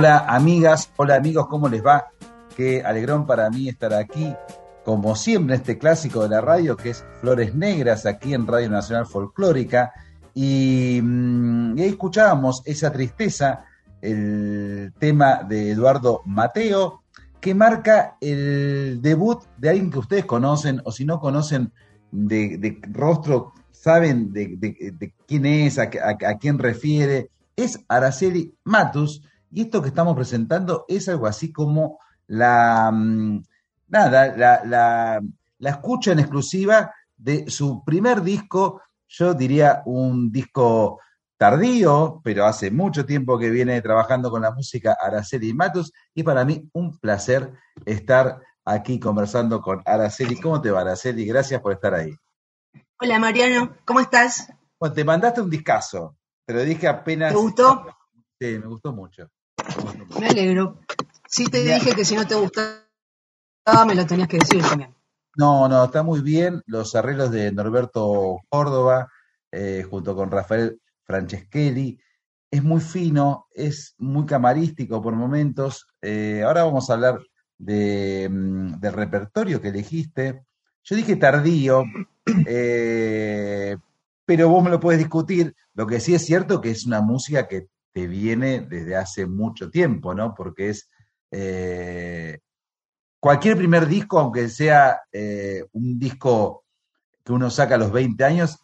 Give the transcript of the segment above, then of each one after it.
Hola amigas, hola amigos, ¿cómo les va? Qué alegrón para mí estar aquí, como siempre, en este clásico de la radio que es Flores Negras, aquí en Radio Nacional Folclórica. Y, mm, escuchábamos esa tristeza, el tema de Eduardo Mateo, que marca el debut de alguien que ustedes conocen, o si no conocen de, rostro, saben de, quién es, a, a quién refiere, es Araceli Matus, y esto que estamos presentando es algo así como la, mm, nada, la, la, escucha en exclusiva de su primer disco, yo diría un disco tardío, pero hace mucho tiempo que viene trabajando con la música Araceli Matus, y para mí un placer estar aquí conversando con Araceli. ¿Cómo te va, Araceli? Gracias por estar ahí. Hola, Mariano, ¿cómo estás? Bueno, te mandaste un discazo, te lo dije apenas. ¿Te gustó? Sí, me gustó mucho. Me alegro. Sí te dije que si no te gustaba me lo tenías que decir también. No, no, está muy bien. Los arreglos de Norberto Córdoba, eh, junto con Rafael Franceschelli, es muy fino, es muy camarístico por momentos. Eh, ahora vamos a hablar de, mm, del repertorio que elegiste. Yo dije tardío, eh, pero vos me lo puedes discutir. Lo que sí es cierto que es una música que te viene desde hace mucho tiempo, ¿no? Porque es eh, cualquier primer disco, aunque sea eh, un disco que uno saca a los 20 años,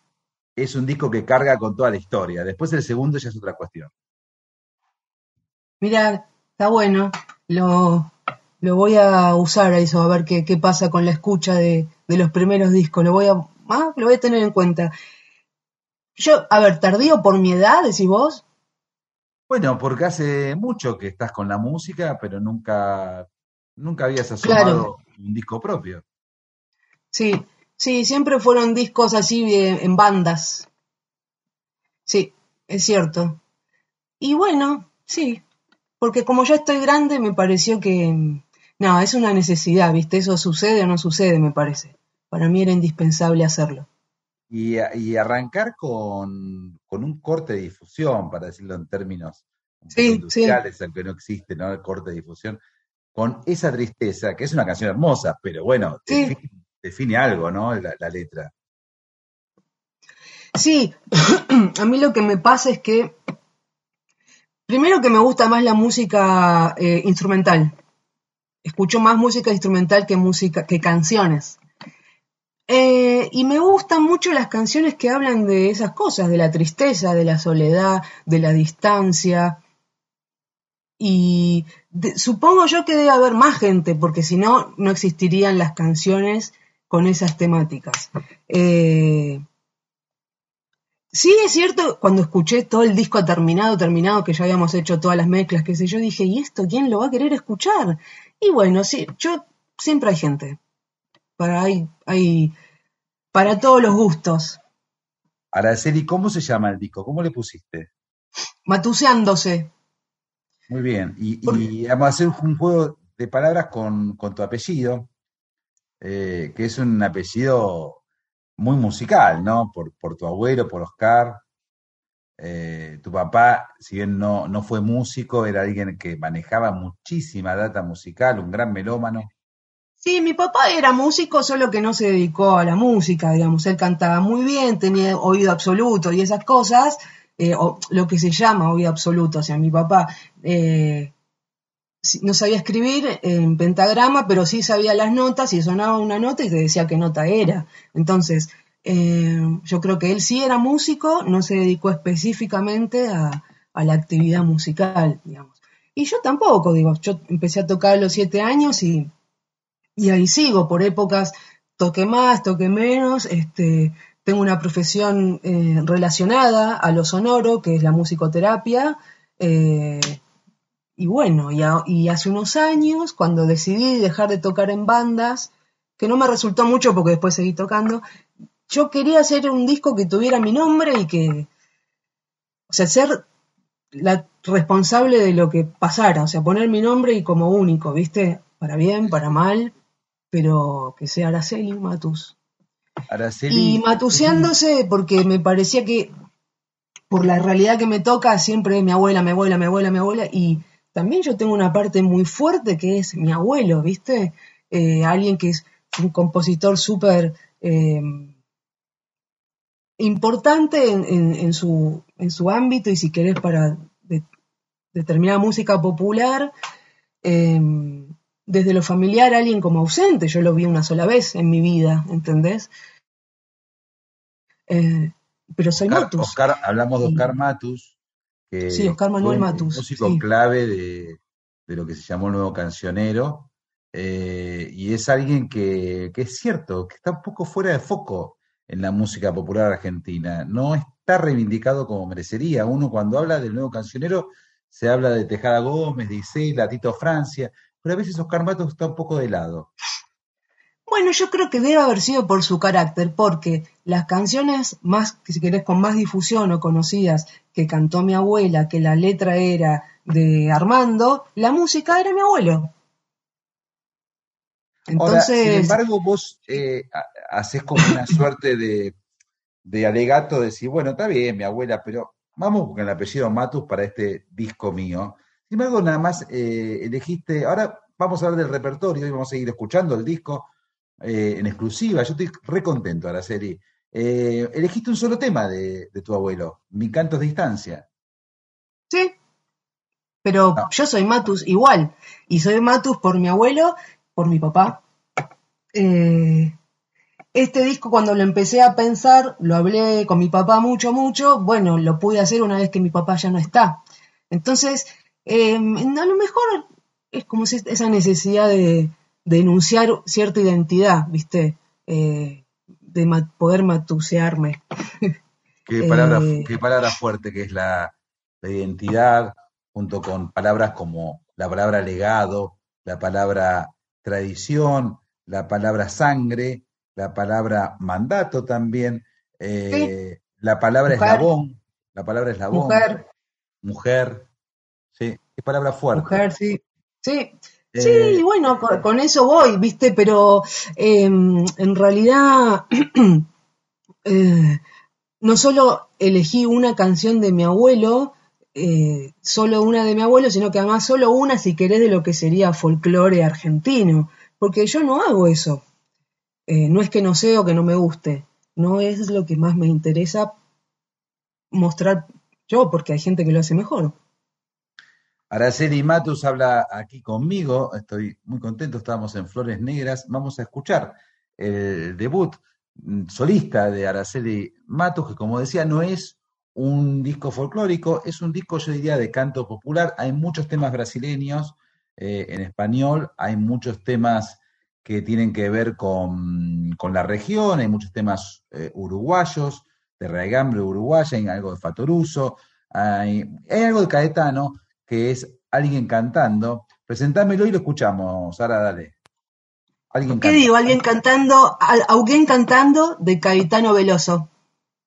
es un disco que carga con toda la historia. Después el segundo ya es otra cuestión. Mira, está bueno. Lo, lo voy a usar a eso, a ver qué, qué pasa con la escucha de, de, los primeros discos. Lo voy a, ah, lo voy a tener en cuenta. Yo, a ver, tardío por mi edad, decís vos. Bueno, porque hace mucho que estás con la música, pero nunca, nunca habías asomado claro. un disco propio. Sí, sí, siempre fueron discos así de, en bandas. Sí, es cierto. Y bueno, sí, porque como ya estoy grande, me pareció que, no, es una necesidad, ¿viste? Eso sucede o no sucede, me parece. Para mí era indispensable hacerlo. Y, y arrancar con, con, un corte de difusión, para decirlo en términos sí, industriales, sí. aunque no existe, ¿no? El corte de difusión, con esa tristeza, que es una canción hermosa, pero bueno, Sí. define, define algo, ¿no? La, la letra. Sí, a mí lo que me pasa es que, primero que me gusta más la música eh, instrumental. Escucho más música instrumental que música, que canciones. Eh, y me gustan mucho las canciones que hablan de esas cosas, de la tristeza, de la soledad, de la distancia. Y supongo yo que debe haber más gente, porque si no, no existirían las canciones con esas temáticas. Eh, Sí, es cierto, cuando escuché todo el disco terminado, terminado, que ya habíamos hecho todas las mezclas, qué sé yo, dije, ¿y esto quién lo va a querer escuchar? Y bueno, sí, yo siempre hay gente. Para hay, hay para todos los gustos. Araceli, ¿cómo se llama el disco? ¿Cómo le pusiste? Matuseándose. Muy bien. Y vamos a hacer un juego de palabras con, con tu apellido, eh, que es un apellido muy musical, ¿no? Por, por tu abuelo, por Oscar. Eh, tu papá, si bien no, no fue músico, era alguien que manejaba muchísima data musical, un gran melómano. Sí, mi papá era músico, solo que no se dedicó a la música, digamos. Él cantaba muy bien, tenía oído absoluto y esas cosas, eh, o lo que se llama oído absoluto. O sea, mi papá eh, no sabía escribir en pentagrama, pero sí sabía las notas y sonaba una nota y te decía qué nota era. Entonces, eh, yo creo que él sí era músico, no se dedicó específicamente a, a la actividad musical, digamos. Y yo tampoco, digo, yo empecé a tocar a los siete años y y ahí sigo por épocas, toqué más, toqué menos, este, tengo una profesión eh, relacionada a lo sonoro, que es la musicoterapia, eh, y bueno, y, y hace unos años, cuando decidí dejar de tocar en bandas, que no me resultó mucho porque después seguí tocando, yo quería hacer un disco que tuviera mi nombre y que, o sea, ser la responsable de lo que pasara, o sea, poner mi nombre y como único, ¿viste? Para bien, para mal, pero que sea Araceli Matus. Araceli, Y matuseándose porque me parecía que por la realidad que me toca siempre mi abuela, mi abuela, mi abuela, mi abuela y también yo tengo una parte muy fuerte que es mi abuelo, ¿viste? Eh, alguien que es un compositor súper eh, importante en, en- en su, en su ámbito y si querés para de- determinada música popular, eh, desde lo familiar alguien como ausente, yo lo vi una sola vez en mi vida, ¿entendés? Eh, pero soy Oscar, Matus. Oscar- hablamos de Oscar Matus, que Sí, Oscar Manuel fue un músico sí. clave de, de lo que se llamó el nuevo cancionero, eh, y es alguien que, que es cierto, que está un poco fuera de foco en la música popular argentina, no está reivindicado como merecería. Uno cuando habla del nuevo cancionero se habla de Tejada Gómez, de Isela, Tito Francia, pero a veces Oscar Matus está un poco de lado. Bueno, yo creo que debe haber sido por su carácter, porque las canciones más, que si querés, con más difusión o conocidas que cantó mi abuela, que la letra era de Armando, la música era mi abuelo. Ahora, sin Entonces, embargo, vos eh, ha- haces como una suerte de, de alegato de decir, bueno, está bien, mi abuela, pero vamos con el apellido Matus para este disco mío. Sin embargo, nada más eh, elegiste, ahora vamos a hablar del repertorio y vamos a seguir escuchando el disco eh, en exclusiva. Yo estoy re contento, Araceli. Eh, elegiste un solo tema de, tu abuelo, Mi canto de distancia. Sí, pero yo soy Matus igual, y soy Matus por mi abuelo, por mi papá. Eh, este disco cuando lo empecé a pensar, lo hablé con mi papá mucho, mucho, bueno, lo pude hacer una vez que mi papá ya no está. Entonces, em, a lo mejor es como esa necesidad de, denunciar cierta identidad, ¿viste? Eh, de poder matusearme. Qué palabra, eh, qué palabra fuerte que es la, identidad, junto con palabras como la palabra legado, la palabra tradición, la palabra sangre, la palabra mandato también, eh, la palabra eslabón, la palabra eslabón. Mujer. Mujer. Sí, qué palabra fuerte. Mujer, sí. Sí, Sí, eh, bueno, con, eso voy, viste, pero em, en realidad eh, no solo elegí una canción de mi abuelo, eh, solo una de mi abuelo, sino que además solo una, si querés, de lo que sería folclore argentino, porque yo no hago eso. no es que no sé o que no me guste, no es lo que más me interesa mostrar yo, porque hay gente que lo hace mejor. Araceli Matus habla aquí conmigo, estoy muy contento, estábamos en Flores Negras, vamos a escuchar el debut solista de Araceli Matus, que como decía no es un disco folclórico, es un disco yo diría de canto popular, hay muchos temas brasileños eh, en español, hay muchos temas que tienen que ver con, la región, hay muchos temas eh, uruguayos, de Raigambre uruguaya, hay algo de Fatoruso, hay algo de Caetano, que es alguien cantando. Presentámelo y lo escuchamos. Ahora dale. ¿Qué digo? Alguien cantando, alguien cantando de Caetano Veloso.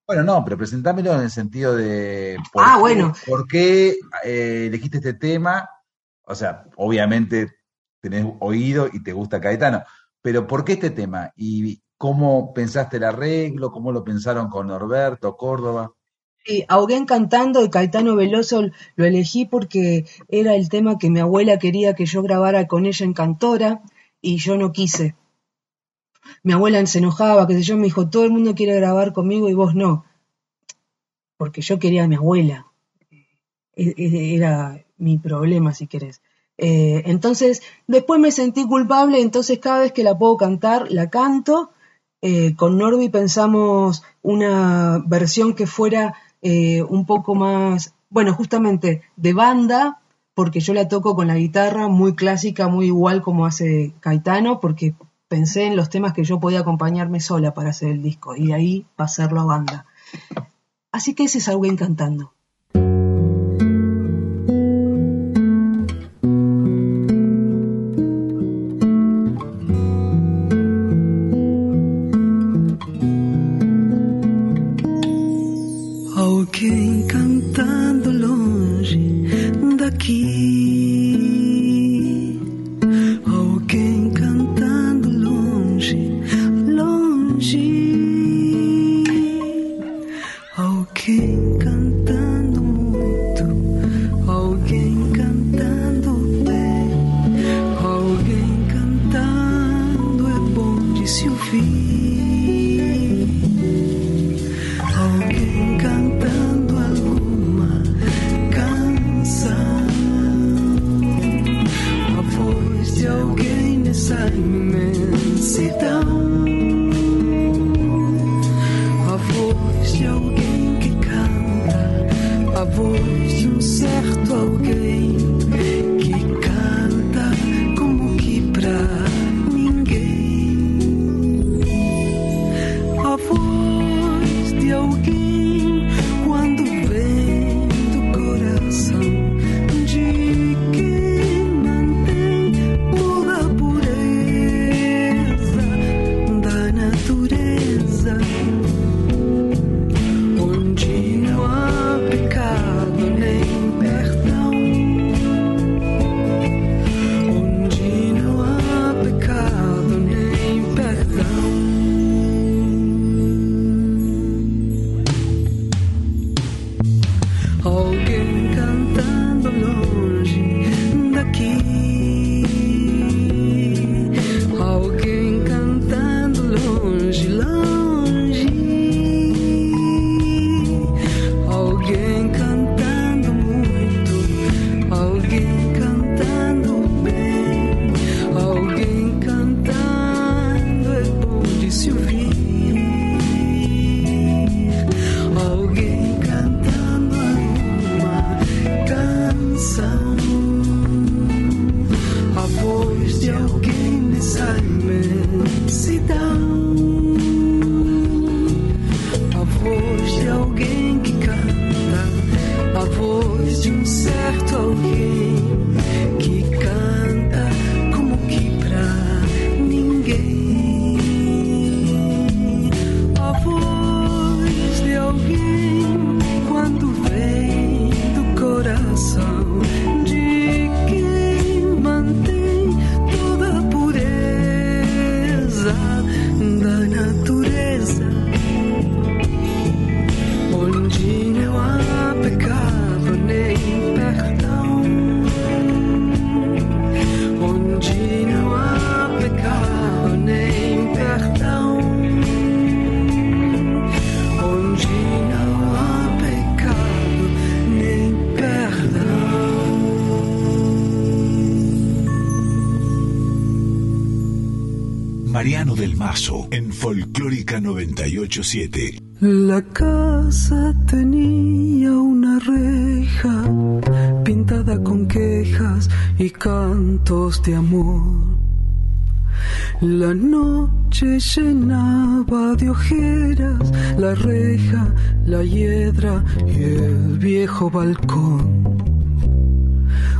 Bueno, no, pero presentámelo en el sentido de. ¿por ah, bueno. ¿Por qué eh, elegiste este tema? O sea, obviamente tenés oído y te gusta Caetano, pero ¿por qué este tema? ¿Y cómo pensaste el arreglo? ¿Cómo lo pensaron con Norberto, Córdoba? Sí, Ahoguén cantando de Caetano Veloso lo elegí porque era el tema que mi abuela quería que yo grabara con ella en Cantora y yo no quise. Mi abuela se enojaba, que sé yo, me dijo, todo el mundo quiere grabar conmigo y vos no. Porque yo quería a mi abuela. E, e, era mi problema, si querés. Eh, entonces, después me sentí culpable, entonces cada vez que la puedo cantar, la canto. Eh, con Norby pensamos una versión que fuera eh, un poco más, bueno, justamente de banda, porque yo la toco con la guitarra muy clásica, muy igual como hace Caetano, porque pensé en los temas que yo podía acompañarme sola para hacer el disco, y ahí pasarlo a banda. Así que ese es algo encantando. esa inmensidad. 987. La casa tenía una reja pintada con quejas y cantos de amor. La noche llenaba de ojeras la reja, la hiedra y el viejo balcón.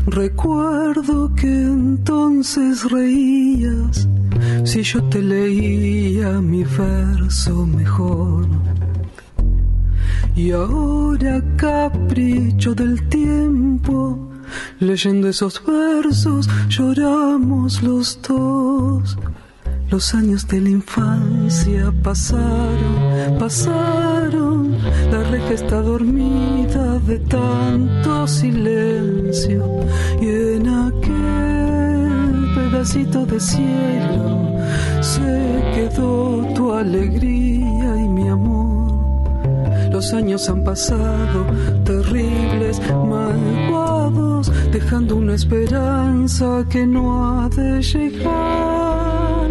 Recuerdo que entonces reías si yo te leía mi verso mejor. Y ahora capricho del tiempo, leyendo esos versos lloramos los dos. Los años de la infancia pasaron, pasaron, la reja está dormida de tanto silencio y pedacito de cielo se quedó tu alegría y mi amor. Los años han pasado, terribles, malvados, dejando una esperanza que no ha de llegar.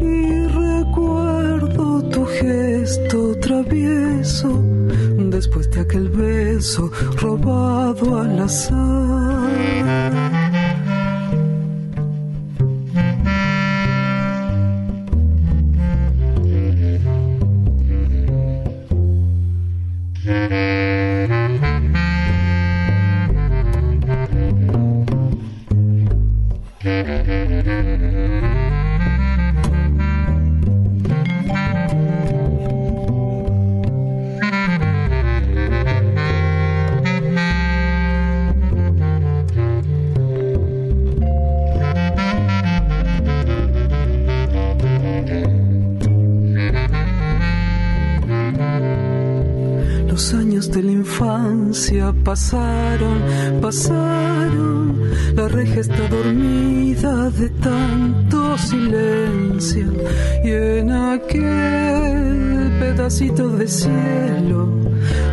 Y recuerdo tu gesto travieso, después de aquel beso robado al azar. De cielo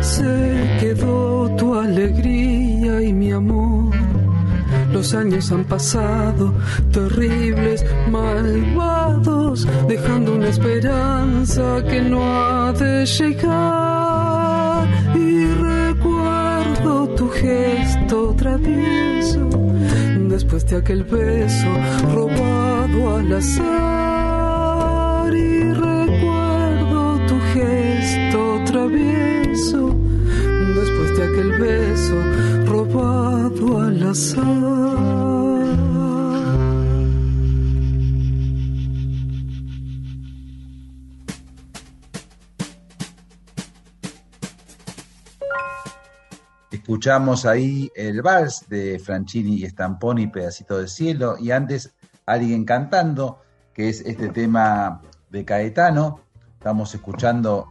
se quedó tu alegría y mi amor. Los años han pasado, terribles, malvados, dejando una esperanza que no ha de llegar. Y tu gesto travieso, después de aquel beso robado al azar. Travieso, después de aquel beso robado al azar. Escuchamos ahí el vals de Franchini y Stamponi, Pedacito de Cielo, y antes alguien cantando, que es este tema de Caetano. Estamos escuchando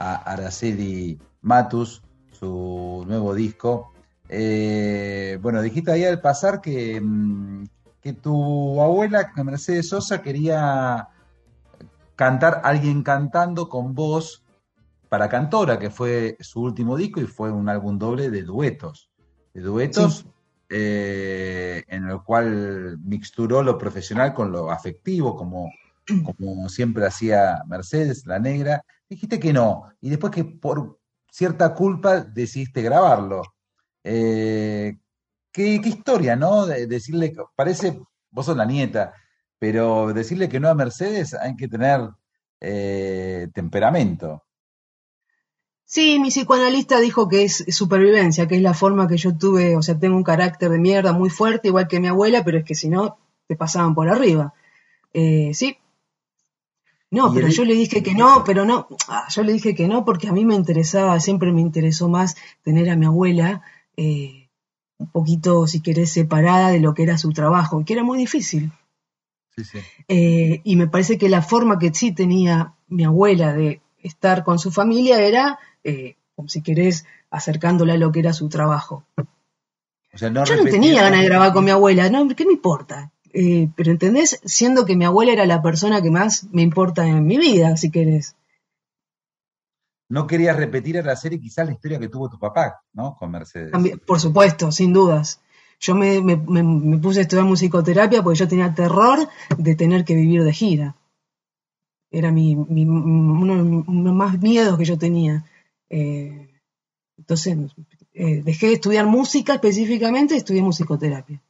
a Araceli Matus, su nuevo disco. Eh, bueno, dijiste ahí al pasar que, mm, que tu abuela, Mercedes Sosa, quería cantar alguien cantando con voz para Cantora, que fue su último disco y fue un álbum doble de duetos. De duetos eh, en el cual mixturó lo profesional con lo afectivo, como, como siempre hacía Mercedes, la negra. Dijiste que no, y después que por cierta culpa decidiste grabarlo. Eh, ¿qué, historia, ¿no? decirle, parece, vos sos la nieta, pero decirle que no a Mercedes hay que tener eh, temperamento. Sí, mi psicoanalista dijo que es supervivencia, que es la forma que yo tuve, o sea, tengo un carácter de mierda muy fuerte, igual que mi abuela, pero es que si no, te pasaban por arriba. Eh, sí. No, pero yo le dije que no, pero no, ah, yo le dije que no porque a mí me interesaba, siempre me interesó más tener a mi abuela eh, un poquito, si querés, separada de lo que era su trabajo, que era muy difícil. Sí, sí. Eh, y me parece que la forma que sí tenía mi abuela de estar con su familia era eh, si querés, acercándola a lo que era su trabajo. Yo no tenía ganas de grabar con mi abuela, no, ¿qué me importa? Eh, pero ¿entendés? Siendo que mi abuela era la persona que más me importa en mi vida, si querés. No querías repetir en la serie quizás la historia que tuvo tu papá, ¿no? Con Mercedes. por supuesto, sin dudas. Yo me, puse a estudiar musicoterapia porque yo tenía terror de tener que vivir de gira. Era mi, uno de los más miedos que yo tenía. Eh, entonces, eh, dejé de estudiar música específicamente y estudié musicoterapia.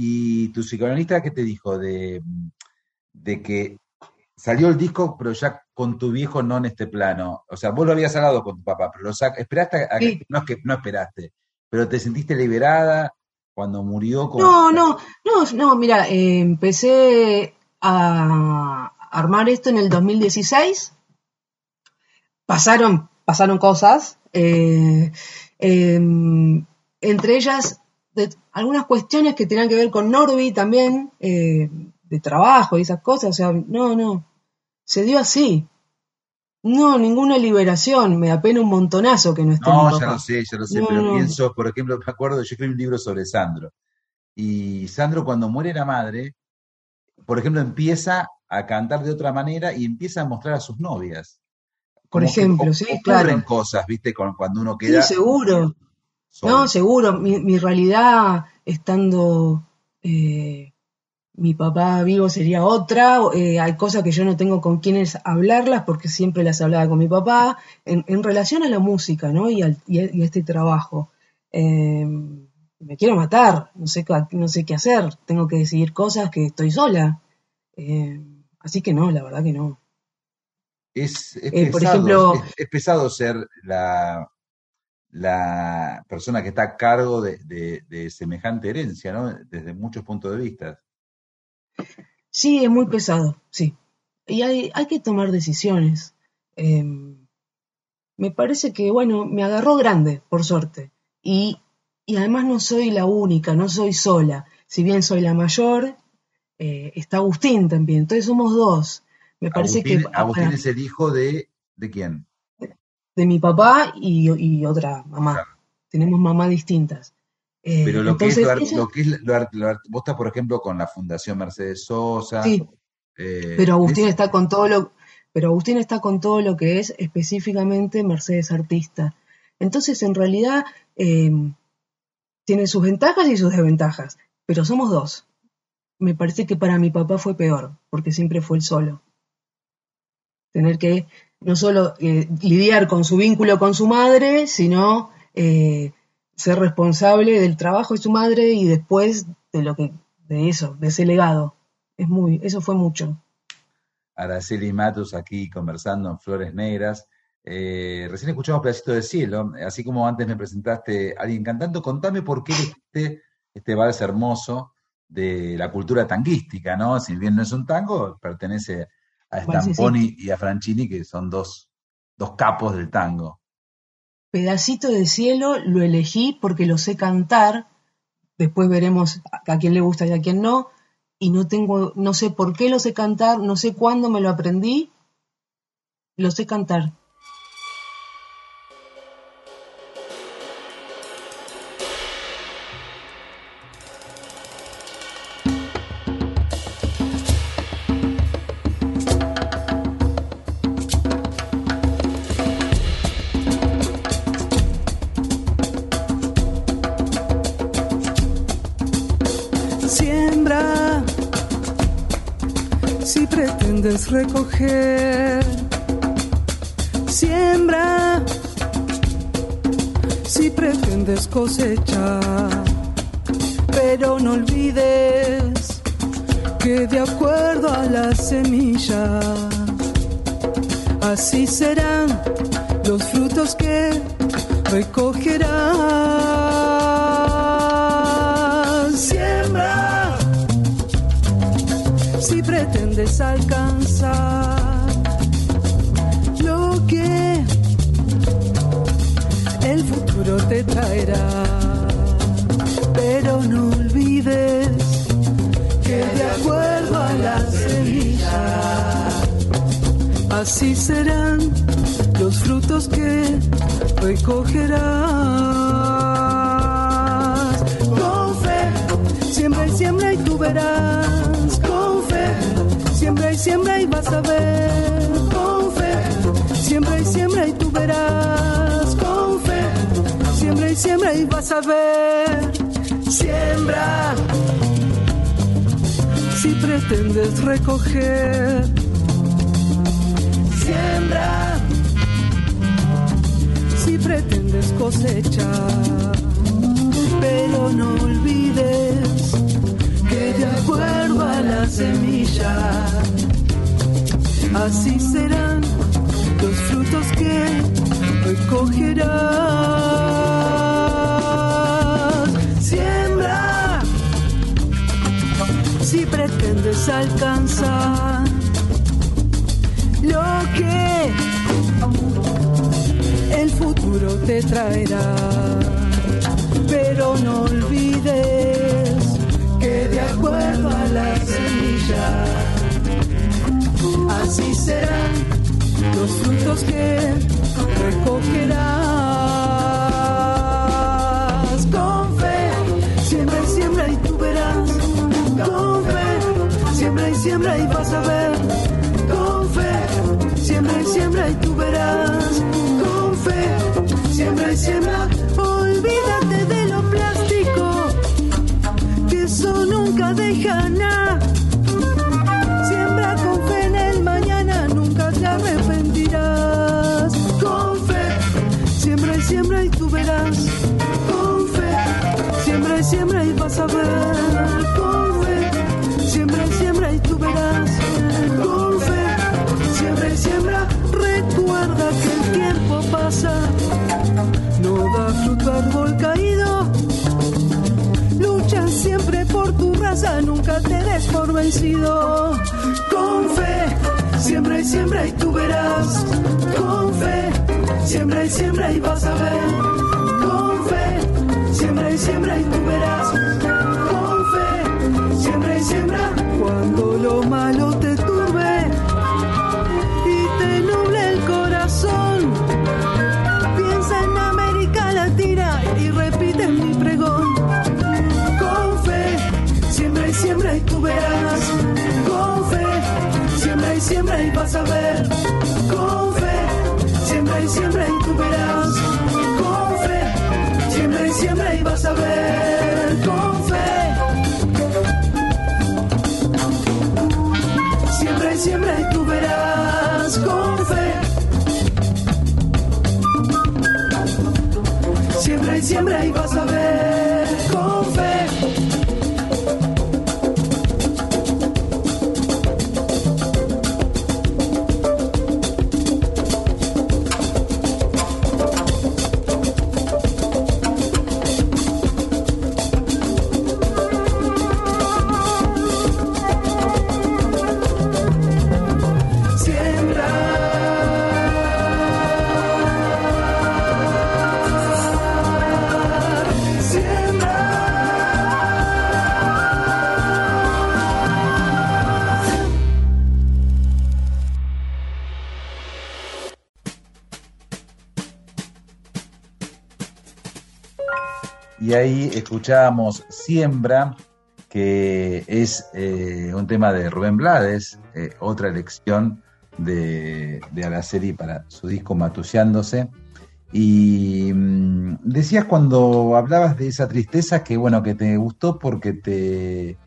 ¿Y tu psicoanalista qué te dijo? De, de que salió el disco, pero ya con tu viejo no en este plano. O sea, vos lo habías hablado con tu papá, pero lo esperaste a que, no es que no esperaste, pero te sentiste liberada cuando murió. No, no, no, no, mira, eh, empecé a armar esto en el 2016. Pasaron pasaron cosas, eh, em, entre ellas algunas cuestiones que tenían que ver con Norby también, eh, de trabajo y esas cosas, o sea, no, no, se dio así. No, ninguna liberación, me da pena un montonazo que no esté. No, ya lo sé, ya lo sé, pero pienso, por ejemplo, me acuerdo, yo escribí un libro sobre Sandro, y Sandro cuando muere la madre, por ejemplo, empieza a cantar de otra manera y empieza a mostrar a sus novias. Por ejemplo, sí, claro. cosas, ¿viste? Cuando uno queda. Sí, seguro. No, seguro. Mi, realidad, estando eh, mi papá vivo, sería otra. Eh, hay cosas que yo no tengo con quienes hablarlas porque siempre las hablaba con mi papá. En, relación a la música, ¿no? Y, a este trabajo. Em, me quiero matar, no sé, no sé qué hacer. Tengo que decidir cosas que estoy sola. Em, así que no, la verdad que no. Es, eh, pesado, es, pesado ser la, la persona que está a cargo de, semejante herencia, ¿no? Desde muchos puntos de vista. Sí, es muy pesado, sí. Y hay, hay que tomar decisiones. Em, me parece que, bueno, me agarró grande, por suerte. Y, y, además no soy la única, no soy sola. Si bien soy la mayor, eh, está Agustín también. Entonces somos dos. Me parece que. Agustín es el hijo de. ¿De quién? De mi papá y, otra mamá. Tenemos mamás distintas. Eh, pero lo, que es lo, que es vos estás, por ejemplo, con la Fundación Mercedes Sosa. Sí. Eh, pero Agustín está con todo lo. Pero Agustín está con todo lo que es específicamente Mercedes Artista. Entonces, en realidad, eh, tiene sus ventajas y sus desventajas. Pero somos dos. Me parece que para mi papá fue peor, porque siempre fue el solo tener que no solo eh, lidiar con su vínculo con su madre, sino eh, ser responsable del trabajo de su madre y después de lo que, de eso, de ese legado. Es muy, eso fue mucho. Araceli Matos aquí conversando en Flores Negras. Eh, recién escuchamos Pedacito de Cielo, así como antes me presentaste a alguien cantando, contame por qué este, este vals hermoso de la cultura tanguística, ¿no? Si bien no es un tango, pertenece a Stamponi y a Franchini, que son dos, dos capos del tango. Pedacito de cielo lo elegí porque lo sé cantar, después veremos a quién le gusta y a quién no, y no tengo, no sé por qué lo sé cantar, no sé cuándo me lo aprendí, lo sé cantar. Recoger. Siembra si pretendes cosechar, pero no olvides que de acuerdo a la semilla, así serán los frutos que recogerás. Siembra si pretendes alcanzar traerá. Pero no olvides que de acuerdo a la semilla, así serán los frutos que recogerás. Con fe, siembra y siembra y tú verás. Con fe, siembra y siembra y vas a ver. Con fe, siembra y siembra y tú verás. Siembra y vas a ver. Siembra. Si pretendes recoger, siembra si pretendes cosechar. Pero no olvides que de acuerdo a la semilla, así serán los frutos que recogerás. Siembra si pretendes alcanzar lo que el futuro te traerá. Pero no olvides que de acuerdo a la semilla, así serán los frutos que recogerás. Siembra y vas a ver. Con fe, siembra y siembra y tú verás siembra y siembra, olvídate de lo plástico, que eso nunca deja nada. Siembra con fe en el mañana, nunca te arrepentirás. Con fe, siembra y siembra y tú verás. Con fe, siembra y siembra y vas a ver. Con siembra recuerda que el tiempo pasa no da fruto árbol caído. Lucha siempre por tu raza, nunca te des por vencido. Con fe, siembra y siembra y tú verás. Con fe, siembra y siembra y vas a ver. Con fe, siembra y siembra y tú verás. Con fe, siembra y siembra. Cuando lo malo te vas. Con fe, siembra y siembra y tú verás. Con fe, siembra y siembra y vas a ver. Con fe. Siembra y siembra y tú verás. Con fe. Siembra y siembra y vas a ver escuchábamos Siembra, que es eh, un tema de Rubén Blades, eh, otra elección de, de Alaceri para su disco Matuseándose. Y mm, decías cuando hablabas de esa tristeza que bueno, que te gustó porque te,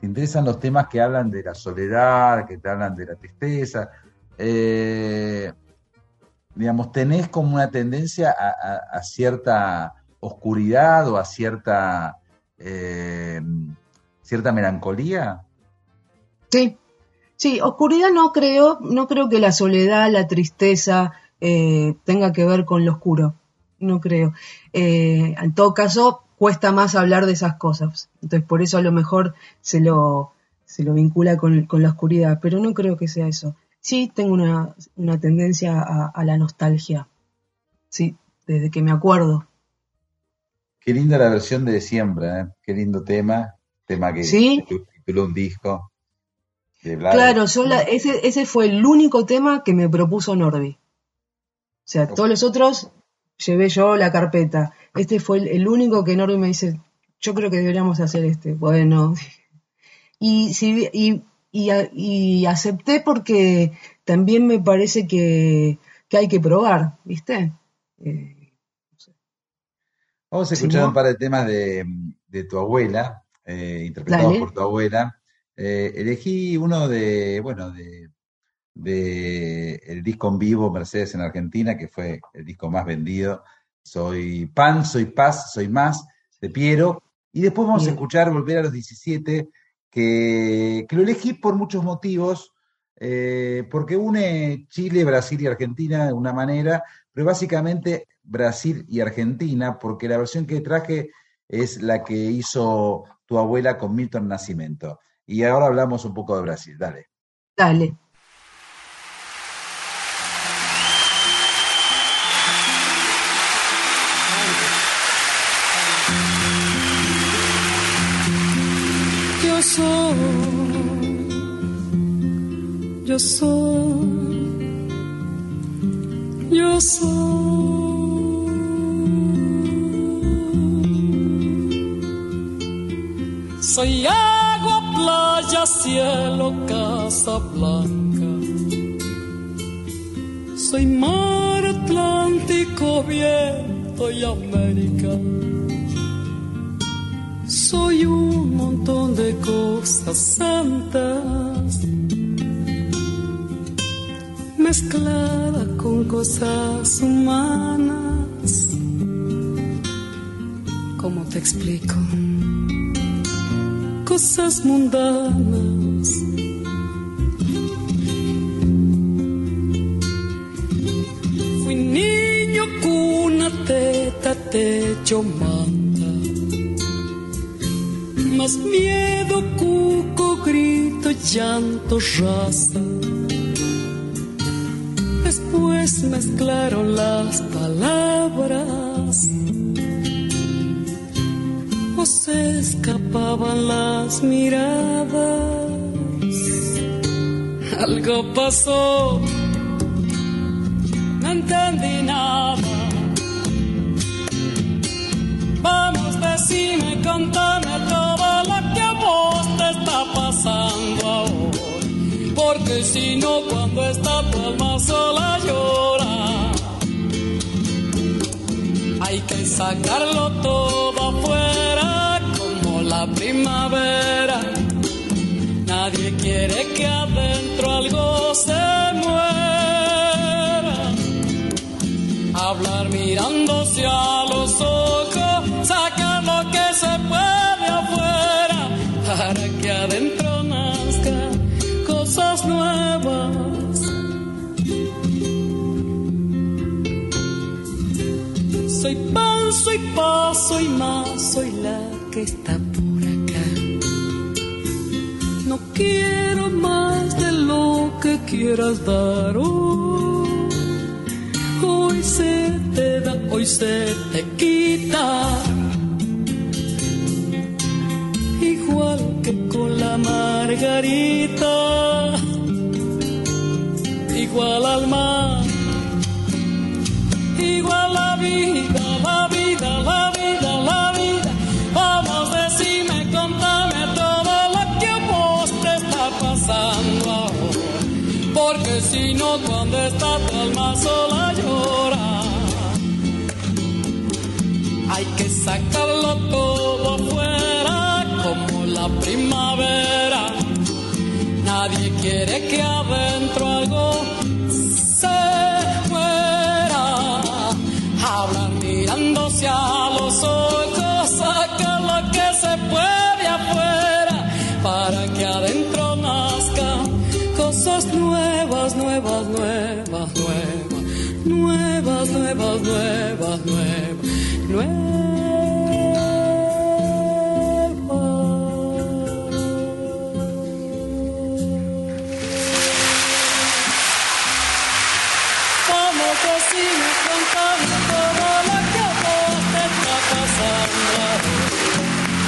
te interesan los temas que hablan de la soledad, que te hablan de la tristeza. Eh, digamos, tenés como una tendencia a cierta oscuridad o a cierta, eh, cierta melancolía. Sí, sí, oscuridad no creo, no creo que la soledad, la tristeza eh, tenga que ver con lo oscuro. No creo. Eh, en todo caso, cuesta más hablar de esas cosas. Entonces, por eso a lo mejor se lo, se lo vincula con, con la oscuridad, pero no creo que sea eso. Sí, tengo una, una tendencia a, a la nostalgia. Sí, desde que me acuerdo. Qué linda la versión de siempre, ¿eh? qué lindo tema, tema que ¿Sí? tituló un disco. De. Claro, yo la- ese, ese fue el único tema que me propuso Norby. O sea, todos los otros llevé yo la carpeta. Este fue el, el único que Norby me dice, yo creo que deberíamos hacer este. Bueno, y, si, y, y, y acepté porque también me parece que, que hay que probar, ¿viste? Eh, Vamos a escuchar un par de temas de, de tu abuela, eh, interpretados Dale. por tu abuela. Eh, elegí uno de, bueno, de, de el disco en vivo Mercedes en Argentina, que fue el disco más vendido. Soy Pan, Soy Paz, Soy Más, de Piero. Y después vamos a escuchar Volver a los 17, que, que lo elegí por muchos motivos, eh, porque une Chile, Brasil y Argentina de una manera, pero básicamente Brasil y Argentina, porque la versión que traje es la que hizo tu abuela con Milton Nascimento. Y ahora hablamos un poco de Brasil, dale. dale. Yo soy, yo soy, Soy agua, playa, cielo, casa blanca. Soy mar Atlántico, viento y América. Soy un montón de cosas santas mezclada con cosas humanas. ¿Cómo te explico? Cosas mundanas. Fui niño, cuna, teta, techo, manta. Más miedo, cuco, grito, llanto, raza. Mezclaron las palabras. O se escapaban las miradas. Algo pasó. No entendí nada. Vamos, decime, contame todo Porque si no, cuando está tu alma sola llora. Hay que sacarlo todo afuera como la primavera. Nadie quiere que adentro algo se muera hablar mirándose soy paz, soy más, soy la que está por acá. No quiero más de lo que quieras dar. oh. Hoy se te da, hoy se te quita. Igual que con la margarita. Igual al mar. Cuando está tu alma sola llora. Hay que sacarlo todo afuera como la primavera. Nadie quiere que adentro algo se muera. Hablar mirándose a nuevas, nuevas, nuevas, nuevas. Vamos cocina contando todo lo que te está pasando.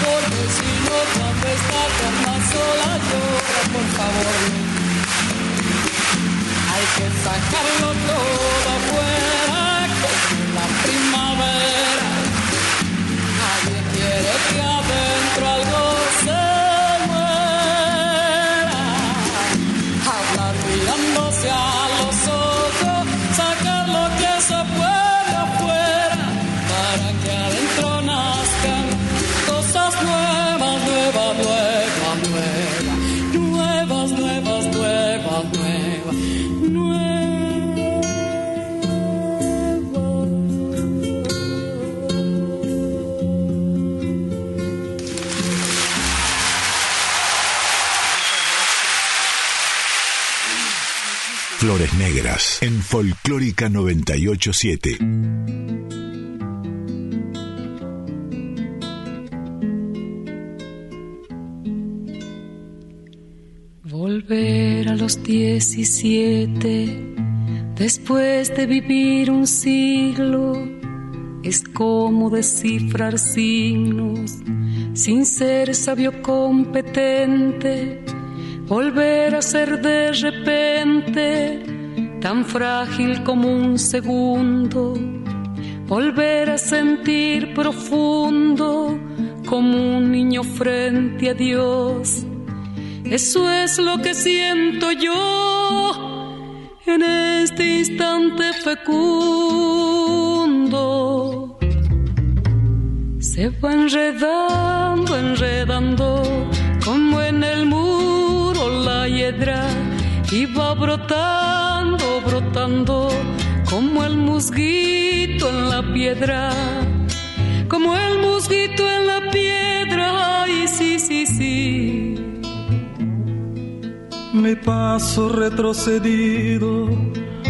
Porque si no cuando está con más sola llora, por favor. Hay que sacarlo todo En Folclórica 987. Volver a los 17 después de vivir un siglo es como descifrar signos sin ser sabio competente. Volver a ser de repente tan frágil como un segundo. Volver a sentir profundo como un niño frente a Dios. Eso es lo que siento yo en este instante fecundo. Se va enredando, enredando, como en el muro la hiedra, y va brotando, como el musguito en la piedra, como el musguito en la piedra, ay, sí, sí, sí. Mi paso retrocedido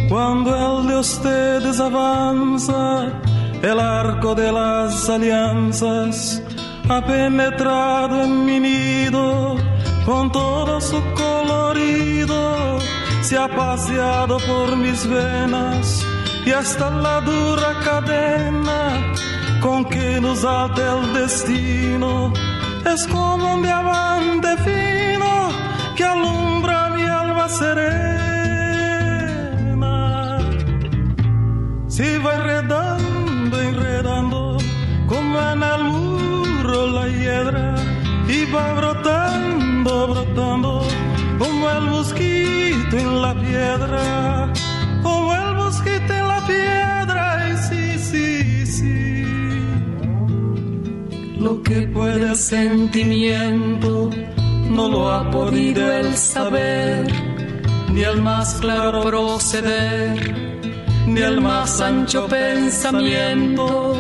cuando el de ustedes avanza, el arco de las alianzas ha penetrado en mi nido con todo su colorido, se ha paseado por mis venas y hasta la dura cadena con que nos ata el destino es como un diamante fino que alumbra mi alma serena. Si va enredando, enredando, como en el muro la hiedra, y va brotando, piedra, como el mosquito en la piedra, y sí, sí, sí. Lo que puede el sentimiento no lo ha podido el saber, ni el más claro proceder, ni el más ancho pensamiento.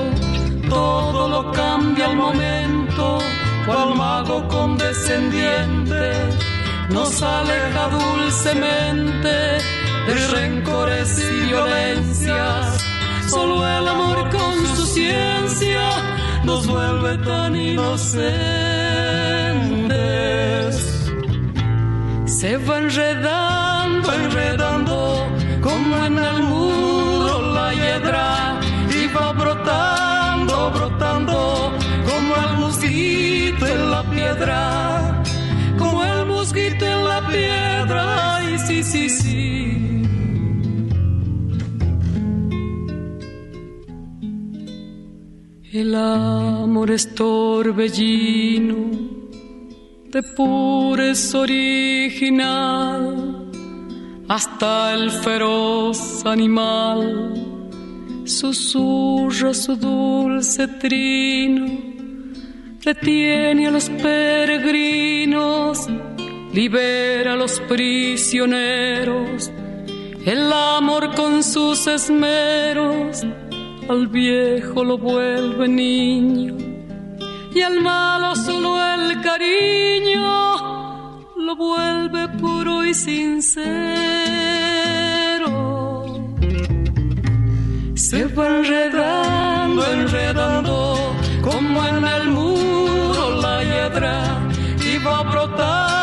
Todo lo cambia al momento, cual mago condescendiente nos aleja dulcemente de rencores y violencias. Solo el amor con su ciencia nos vuelve tan inocentes. Se va enredando, enredando, como en el muro la hiedra, y va brotando, brotando, como el mosquito en la piedra, piedra, ay, sí, sí, sí. El amor es torbellino de pureza original, hasta el feroz animal susurra su dulce trino, detiene a los peregrinos, libera a los prisioneros, el amor con sus esmeros al viejo lo vuelve niño y al malo solo el cariño lo vuelve puro y sincero. se va enredando, enredando, como en el muro la hiedra, y va brotando,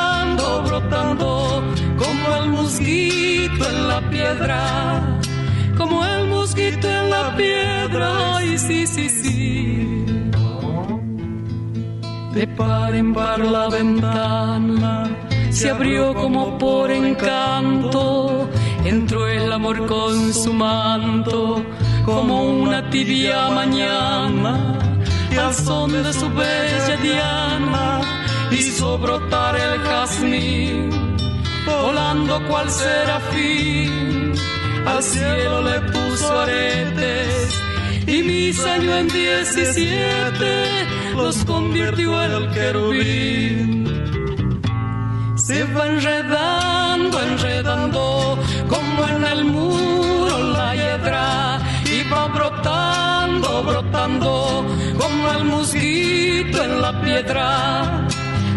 como el mosquito en la piedra, como el mosquito en la piedra, ay sí, sí, sí. De par en par la ventana se abrió como por encanto, entró el amor con su manto, como una tibia mañana, al son de su bella diana hizo brotar el jazmín, volando cual serafín, al cielo le puso aretes, y mis años en diecisiete los convirtió en el querubín. Se va enredando, enredando, como en el muro la hiedra, y va brotando, brotando, como el mosquito en la piedra,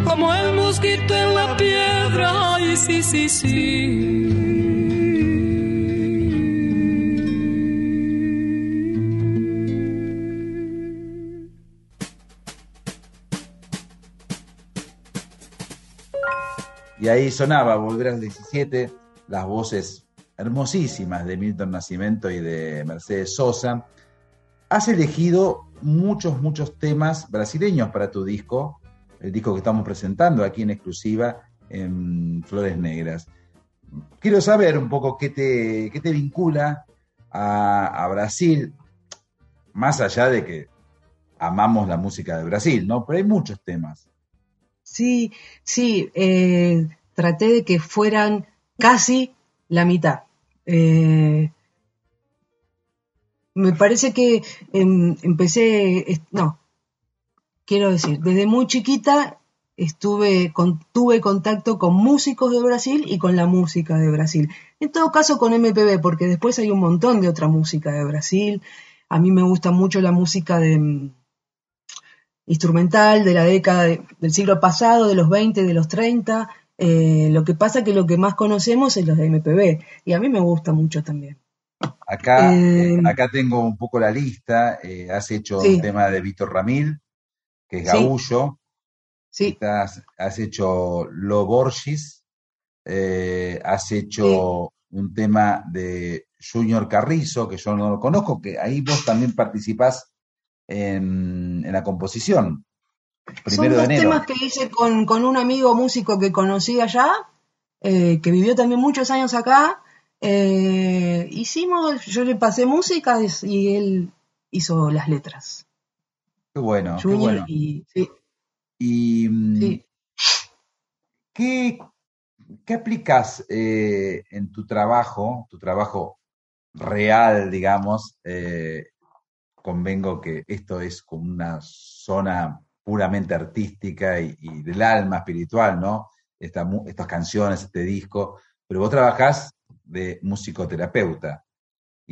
como el mosquito en la piedra, ay, sí, sí, sí. Y ahí sonaba Volver al 17, las voces hermosísimas de Milton Nascimento y de Mercedes Sosa. Has elegido muchos, muchos temas brasileños para tu disco, el disco que estamos presentando aquí en exclusiva en Flores Negras. Quiero saber un poco qué te, qué te vincula a, Brasil, más allá de que amamos la música de Brasil, ¿no? Pero hay muchos temas. Sí, sí, eh, traté de que fueran casi la mitad. Eh, me parece que em, empecé, no, quiero decir, desde muy chiquita estuve con, tuve contacto con músicos de Brasil y con la música de Brasil. En todo caso con MPB, porque después hay un montón de otra música de Brasil. A mí me gusta mucho la música de, mm, instrumental de la década de- del siglo pasado, de los 20, de los 30. Eh, lo que pasa que lo que más conocemos es los de MPB y a mí me gusta mucho también. Acá, Eh, acá tengo un poco la lista. eh, has hecho Sí. un tema de Víctor Ramil, que es. Gaullo. Sí, Estás- has hecho Lo Borges. eh, has hecho un tema de Junior Carrizo, que yo no lo conozco, que ahí vos también participás en, en la composición. son Primero de dos enero. temas que hice con, con un amigo músico que conocí allá, eh, que vivió también muchos años acá. Eh, hicimos, yo le pasé música y él hizo las letras. Qué bueno, qué bueno. y sí, Y mm, sí. ¿qué, qué aplicas eh, en tu trabajo, tu trabajo real, digamos? eh, convengo que esto es como una zona puramente artística y, y del alma espiritual, ¿no? Esta estas canciones, este disco, pero vos trabajás de musicoterapeuta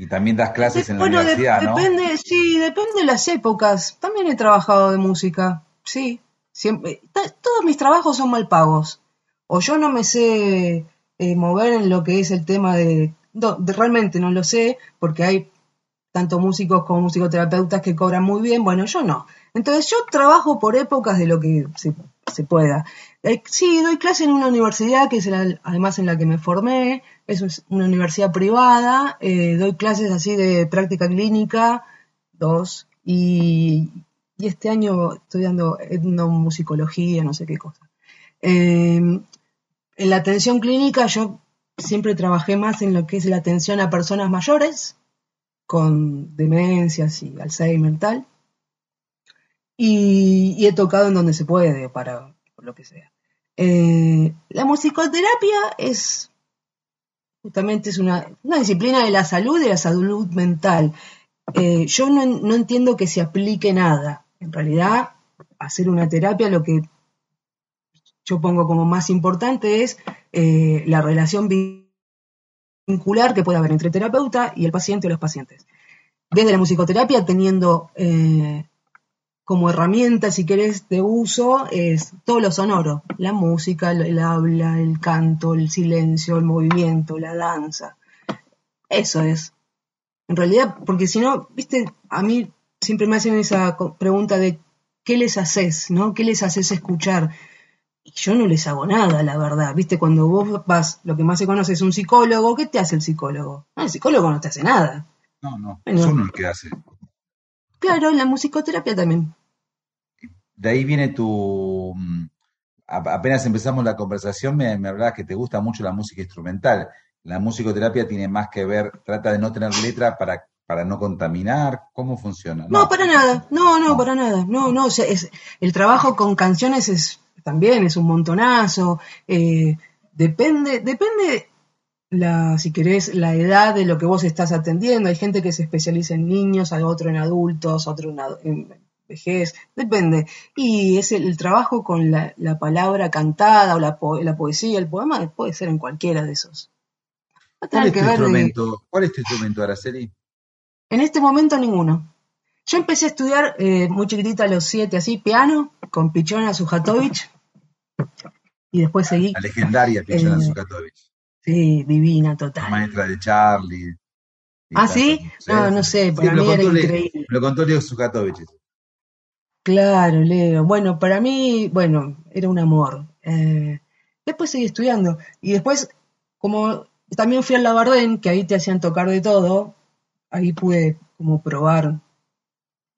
y también das clases en la Bueno, de- universidad, ¿no? depende, sí, depende de las épocas. También he trabajado de música, sí. Siempre, todos mis trabajos son mal pagos. O yo no me sé eh, mover en lo que es el tema de, no, de- realmente no lo sé, porque hay tanto músicos como musicoterapeutas que cobran muy bien. Bueno, yo no. Entonces yo trabajo por épocas de lo que se, pueda. Eh, sí, doy clase en una universidad que es la- además en la que me formé. Es una universidad privada. eh, doy clases así de práctica clínica, dos. Y, este año estoy dando etnomusicología, no sé qué cosa. Eh, en la atención clínica yo siempre trabajé más en lo que es la atención a personas mayores con demencias y Alzheimer tal. Y, y he tocado en donde se puede, para lo que sea. Eh, la musicoterapia es justamente es una, una disciplina de la salud y la salud mental. Eh, yo no, no entiendo que se aplique nada. En realidad, hacer una terapia lo que yo pongo como más importante es eh, la relación vincular que puede haber entre terapeuta y el paciente o los pacientes. Desde la musicoterapia, teniendo eh, como herramienta, si querés, de uso, es todo lo sonoro, la música, el, el habla, el canto, el silencio, el movimiento, la danza. Eso es. En realidad, porque si no, viste, a mí siempre me hacen esa pregunta de ¿qué les haces? ¿No? ¿Qué les haces escuchar? Y yo no les hago nada, la verdad. Viste, cuando vos vas, lo que más se conoce es un psicólogo, ¿qué te hace el psicólogo? Ah, el psicólogo no te hace nada. No, no, Bueno. es uno el que hace. Claro, la musicoterapia también. De ahí viene tu... mm, Apenas empezamos la conversación, me, me hablabas que te gusta mucho la música instrumental. La musicoterapia tiene más que ver, trata de no tener letra para, para no contaminar. ¿Cómo funciona? No, para nada, no, no, para nada, no, no, o sea, es, el trabajo con canciones es también es un montonazo, eh, depende, depende la, si querés, la edad de lo que vos estás atendiendo, hay gente que se especializa en niños, hay otro en adultos, otro en, vejez, depende, y es el, el trabajo con la, la palabra cantada o la, po- la poesía, el poema, puede ser en cualquiera de esos. Va a ¿Cuál tener es tu que ver de- instrumento? ¿Cuál es tu instrumento, Araceli? en este momento ninguno. Yo empecé a estudiar eh, muy chiquitita a los siete, así, piano, con Pichona Sujatovich. Y después seguí. La legendaria Pichona Eh, Sí, divina, la total. maestra de Charlie. ¿Ah, sí? No, no sé, para mí era Le- increíble. Lo contó Leo Zukatovich. Claro, Leo. Bueno, para mí, bueno, era un amor. Eh, después seguí estudiando. Y después, como también fui al Labardén, que ahí te hacían tocar de todo, ahí pude como probar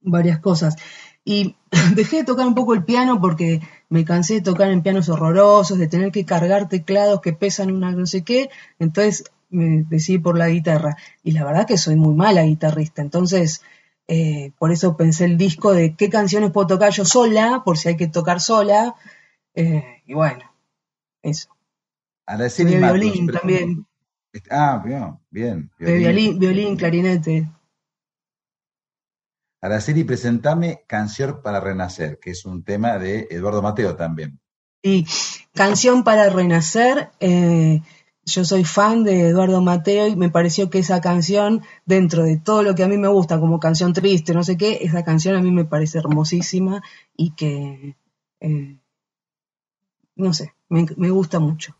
varias cosas. Y dejé de tocar un poco el piano porque me cansé de tocar en pianos horrorosos, de tener que cargar teclados que pesan una no sé qué. Entonces me decidí por la guitarra. Y la verdad que soy muy mala guitarrista. Entonces, eh, por eso pensé el disco de qué canciones puedo tocar yo sola, por si hay que tocar sola. Eh, y bueno, eso. Araceli De Matos, violín pero- también. Ah, bien, bien. De violín, violín, clarinete. Araceli, presentame Canción para Renacer, que es un tema de Eduardo Mateo también. Y Canción para Renacer, eh, yo soy fan de Eduardo Mateo y me pareció que esa canción, dentro de todo lo que a mí me gusta, como canción triste, no sé qué, esa canción a mí me parece hermosísima y que, eh, no sé, me gusta mucho.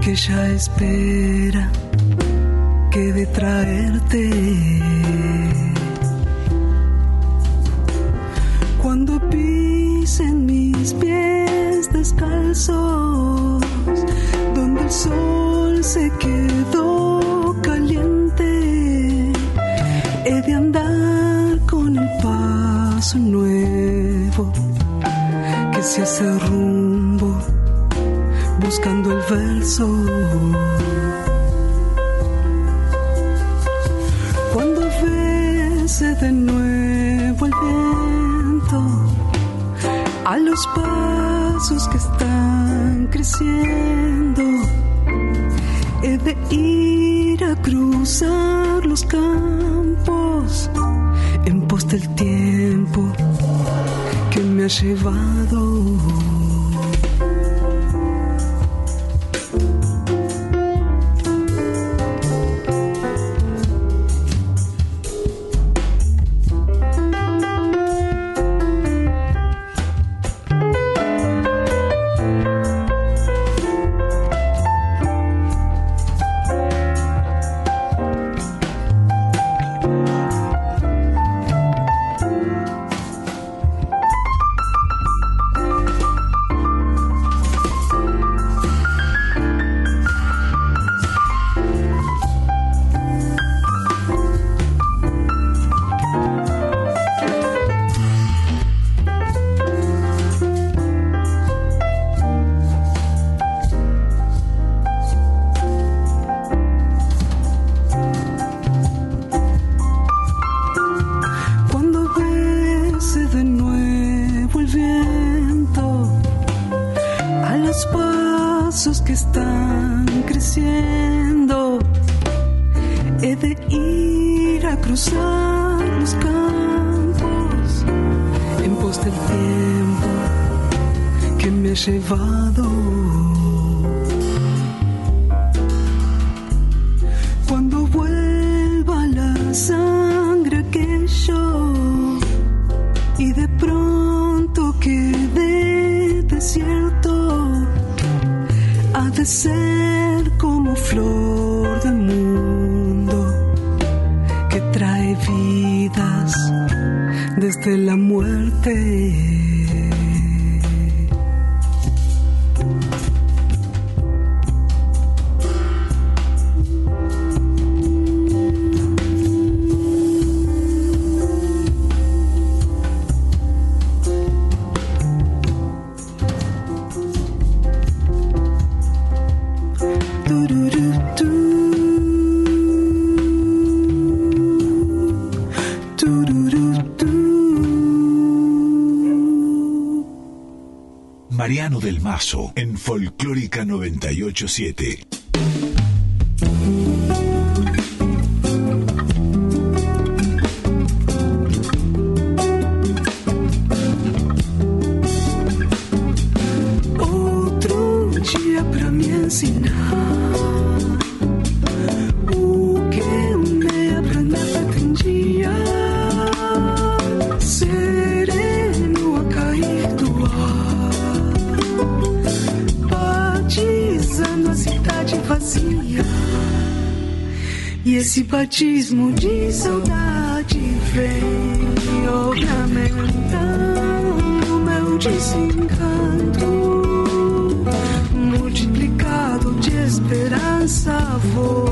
Que ya espera que de traerte. Cuando pisen mis pies descalzos, donde el sol se quedó caliente, he de andar con el paso nuevo que se hace rumbo buscando el verso. Cuando bese de nuevo el viento a los pasos que están creciendo, he de ir a cruzar los campos en pos del tiempo que me ha llevado. En Folclórica 987. Outro dia pra me ensinar batismo de saudade vem ornamentando meu desencanto multiplicado de esperança vou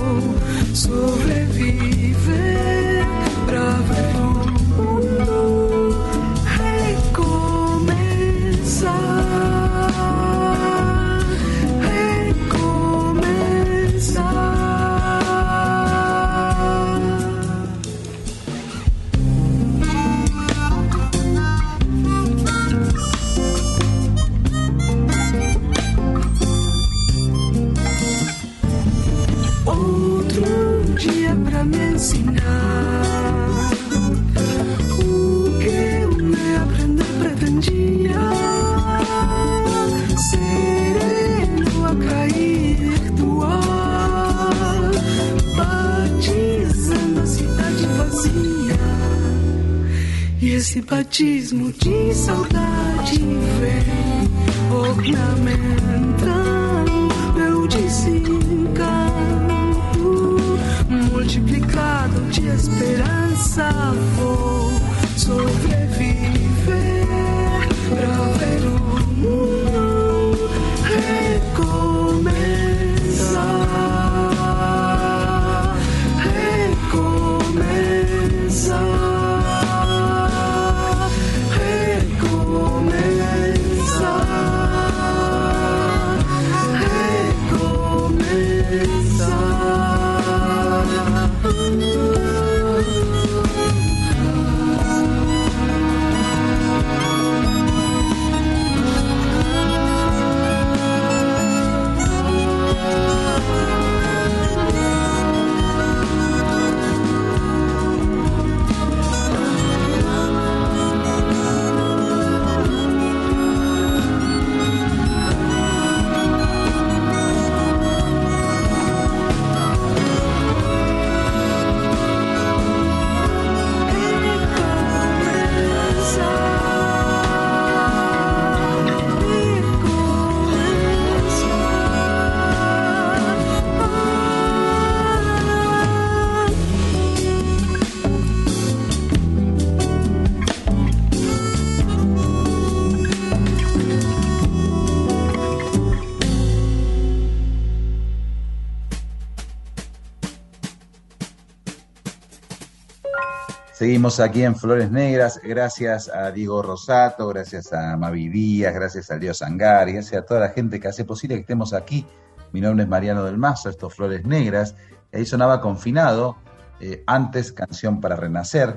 Seguimos aquí en Flores Negras, gracias a Diego Rosato, gracias a Mavi Díaz, gracias a Dios Sangar, gracias a toda la gente que hace posible que estemos aquí. Mi nombre es Mariano del Mazo, esto es Flores Negras. Ahí sonaba Confinado, eh, antes Canción para Renacer.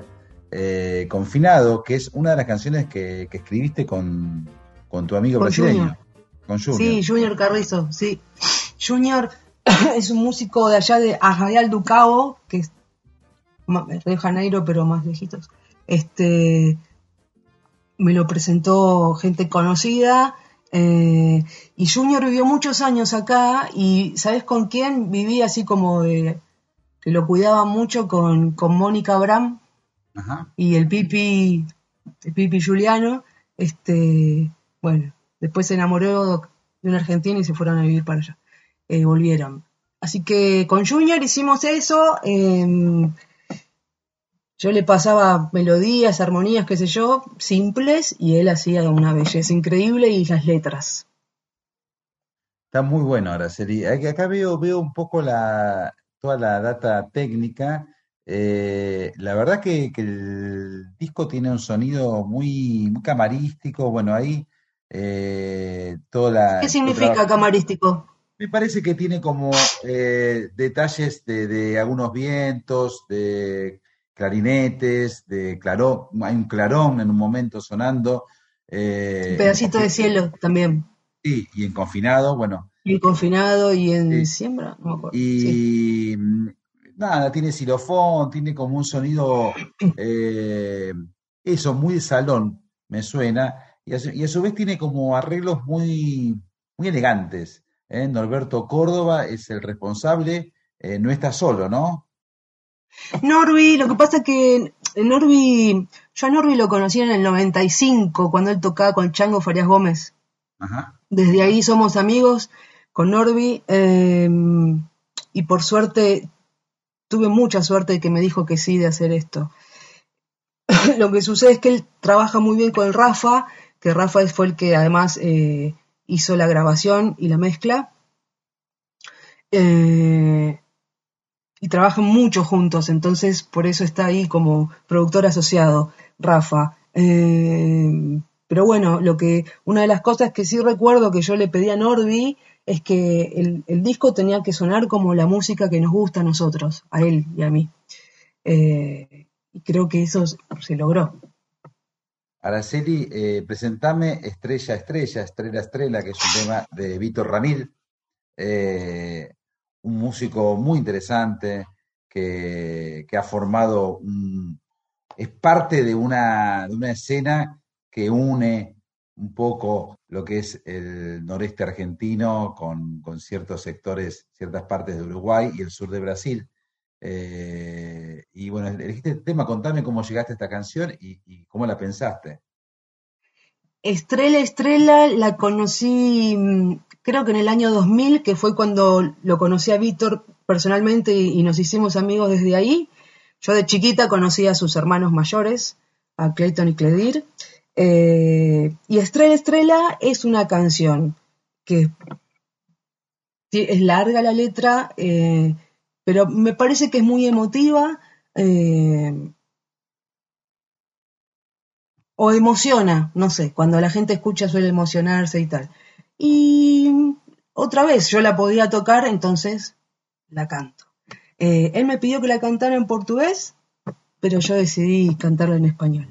Eh, Confinado, que es una de las canciones que, que escribiste con, con tu amigo Con brasileño. Junior. con Junior. Sí, Junior Carrizo, sí. Junior es un músico de allá de Arraial do Cabo, que Río de Janeiro, pero más lejitos. Este, me lo presentó gente conocida. eh, y Junior vivió muchos años acá y ¿sabes con quién? Vivía así como de que lo cuidaba mucho con, con Mónica Bram Ajá. y el Pipi, el Pipi Juliano, este, bueno, después se enamoró de una argentina y se fueron a vivir para allá, eh, volvieron. Así que con Junior hicimos eso, em, yo le pasaba melodías, armonías, qué sé yo, simples, y él hacía una belleza increíble y las letras. Está muy bueno, Araceli. Ac- Acá veo, veo un poco la, toda la data técnica. Eh, la verdad que, que el disco tiene un sonido muy, muy camarístico. Bueno, ahí eh, toda la, ¿Qué significa camarístico? Me parece que tiene como eh, detalles de, de algunos vientos, de clarinetes, de clarón. Hay un clarón en un momento sonando. eh, Un pedacito de cielo también. Sí, y en confinado, bueno. Y en confinado y en Sí. siembra, no me acuerdo. Sí. Y mm, nada, tiene xilofón, tiene como un sonido, eh, eso, muy de salón, me suena, y a su, y a su vez tiene como arreglos muy, muy elegantes. ¿eh? Norberto Córdoba es el responsable, eh, no está solo, ¿no? Norby, lo que pasa es que Norby, yo a Norby lo conocí en el 95, cuando él tocaba con Chango Farias Gómez. Ajá. Desde ahí somos amigos con Norby eh, y por suerte, tuve mucha suerte de que me dijo que sí de hacer esto. lo que sucede es que él trabaja muy bien con Rafa, que Rafa fue el que además eh, hizo la grabación y la mezcla. Eh, y trabajan mucho juntos, entonces por eso está ahí como productor asociado, Rafa. Eh, pero bueno, lo que, una de las cosas que sí recuerdo que yo le pedí a Norby es que el, el disco tenía que sonar como la música que nos gusta a nosotros, a él y a mí. Eh, y creo que eso se logró. Araceli, eh, presentame Estrella, Estrella, Estrella, Estrella, que es un tema de Víctor Ramil, eh, un músico muy interesante que, que ha formado un, es parte de una, de una escena que une un poco lo que es el noreste argentino con, con ciertos sectores, ciertas partes de Uruguay y el sur de Brasil. Eh, y bueno, elegiste este tema, contame cómo llegaste a esta canción y cómo la pensaste. Estrella Estrella la conocí mm, creo que en el año 2000, que fue cuando lo conocí a Víctor personalmente y, nos hicimos amigos desde ahí. Yo de chiquita conocí a sus hermanos mayores, a Clayton y Cledir. Eh, y Estrella Estrella es una canción que es larga la letra, eh, pero me parece que es muy emotiva. eh, o emociona, no sé, cuando la gente escucha suele emocionarse y tal. Y otra vez, yo la podía tocar, entonces la canto. Eh, él me pidió que la cantara en portugués, pero yo decidí cantarla en español.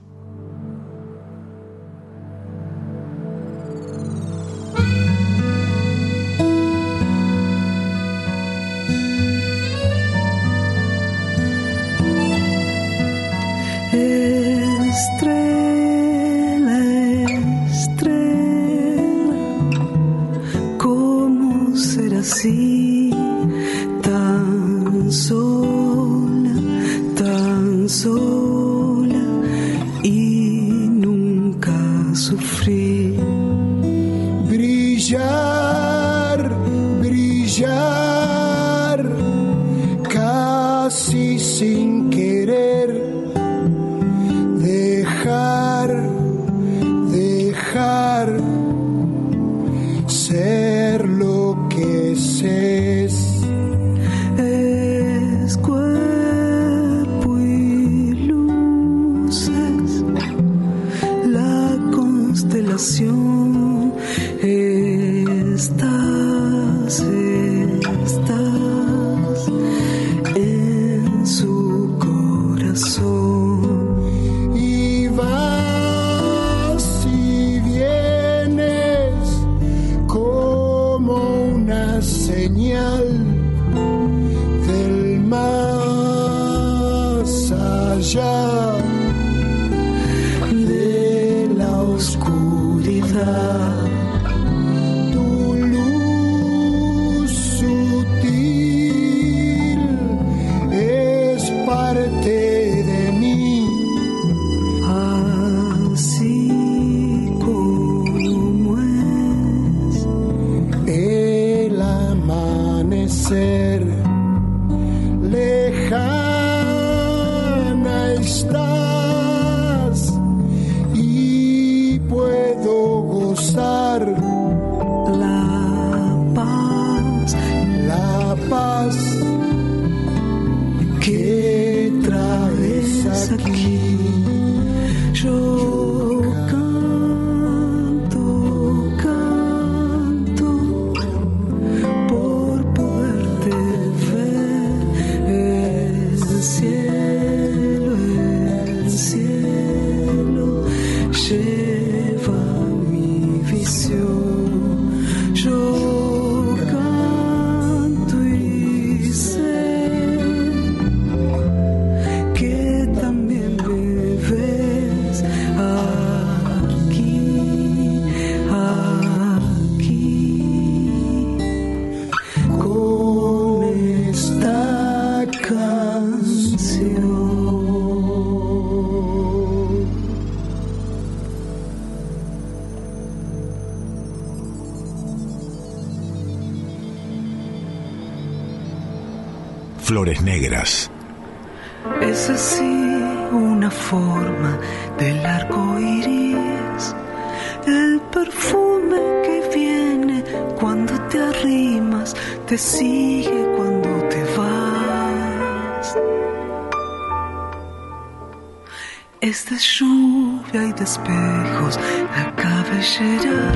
Esta lluvia y despejos, de la cabellera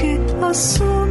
que azul.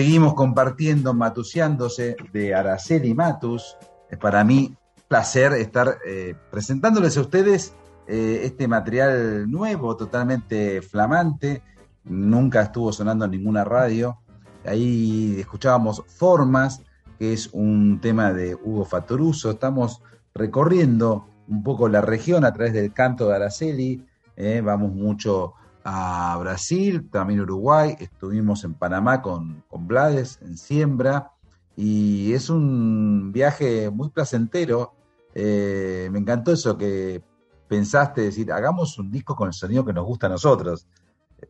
Seguimos compartiendo, matuseándose de Araceli Matus. Es para mí placer estar eh, presentándoles a ustedes eh, este material nuevo, totalmente flamante. Nunca estuvo sonando en ninguna radio. Ahí escuchábamos Formas, que es un tema de Hugo Fatoruso. Estamos recorriendo un poco la región a través del canto de Araceli. Eh, vamos mucho a Brasil, también Uruguay. Estuvimos en Panamá con, con Blades, en Siembra. Y es un viaje muy placentero. Eh, me encantó eso que pensaste, decir, hagamos un disco con el sonido que nos gusta a nosotros.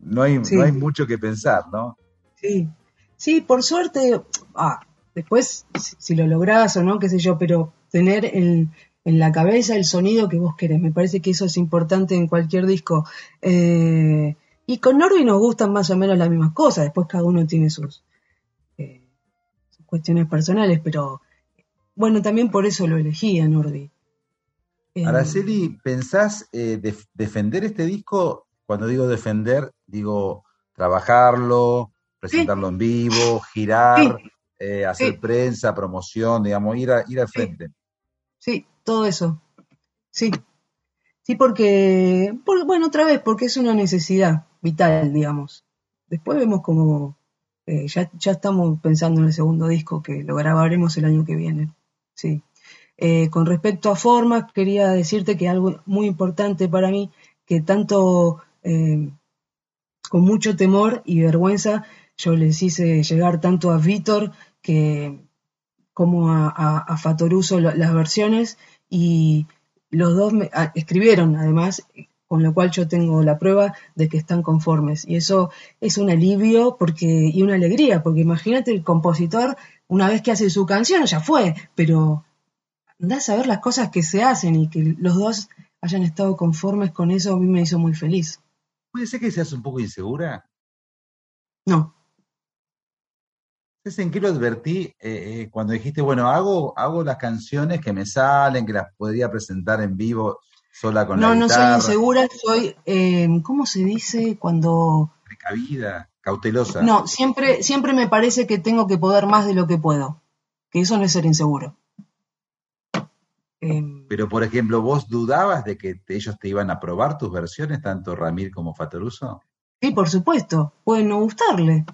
No hay, Sí. no hay mucho que pensar, ¿no? Sí, sí, por suerte, ah, después si, si lo lográs o no, qué sé yo, pero tener en, en la cabeza el sonido que vos querés, me parece que eso es importante en cualquier disco. Eh, y con Norby nos gustan más o menos las mismas cosas, después cada uno tiene sus, eh, sus cuestiones personales, pero bueno, también por eso lo elegí a Norby. Eh, Araceli, ¿pensás def- defender este disco? Cuando digo defender, digo trabajarlo, presentarlo en vivo, girar, hacer Sí. prensa, promoción, digamos, ir, a- ir al frente. Sí, todo eso. Sí. Sí, porque, por- bueno, otra vez, porque es una necesidad vital, digamos. Después vemos como eh, ya, ya estamos pensando en el segundo disco que lo grabaremos el año que viene. Sí. Eh, con respecto a formas, quería decirte que algo muy importante para mí, que tanto eh, con mucho temor y vergüenza, yo les hice llegar tanto a Víctor que como a, Fatoruso las versiones y los dos me, a- escribieron además, con lo cual yo tengo la prueba de que están conformes. Y eso es un alivio porque, y una alegría, porque imagínate el compositor, una vez que hace su canción, ya fue, pero andás a ver las cosas que se hacen y que los dos hayan estado conformes con eso, a mí me hizo muy feliz. ¿Puede ser que seas un poco insegura? No, ¿Sabes en qué lo advertí eh, eh, cuando dijiste, bueno, hago, hago las canciones que me salen, que las podría presentar en vivo sola con no, la no soy guitarra, insegura, soy, eh, ¿cómo se dice cuando precavida, cautelosa? No, siempre, siempre me parece que tengo que poder más de lo que puedo. Que eso no es ser inseguro. Em, Pero, por ejemplo, ¿vos dudabas de que te- ellos te iban a probar tus versiones, tanto Ramir como Fatoruso? sí, por supuesto. Puede no gustarle.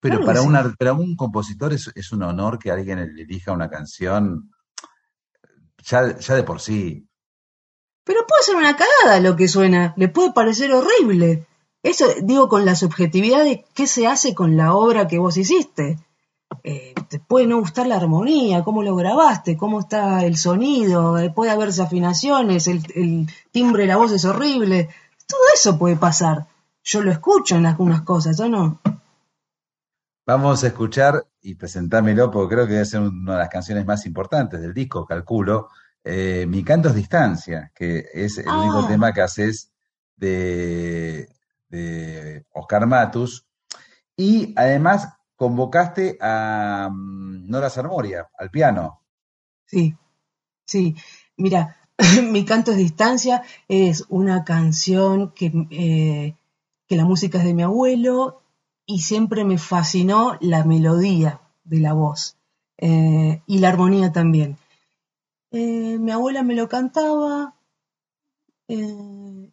Pero Claro para, sí. un, ar- para un compositor es, es un honor que alguien le elija una canción ya, ya de por sí. Pero puede ser una cagada lo que suena. Le puede parecer horrible. Eso digo con la subjetividad de qué se hace con la obra que vos hiciste. Eh, te puede no gustar la armonía, cómo lo grabaste, cómo está el sonido, eh, puede haber desafinaciones, el, el timbre de la voz es horrible. Todo eso puede pasar. Yo lo escucho en algunas cosas, ¿o no? Vamos a escuchar y presentámelo porque creo que debe ser una de las canciones más importantes del disco, calculo. eh, Mi canto es distancia, que es el Ah. único tema que haces de, de Oscar Matus. Y además convocaste a mm, Nora Sarmoria, al piano. Sí, sí. Mira, Mi canto es distancia es una canción que, eh, que la música es de mi abuelo y siempre me fascinó la melodía de la voz eh, y la armonía también. Eh, mi abuela me lo cantaba, eh,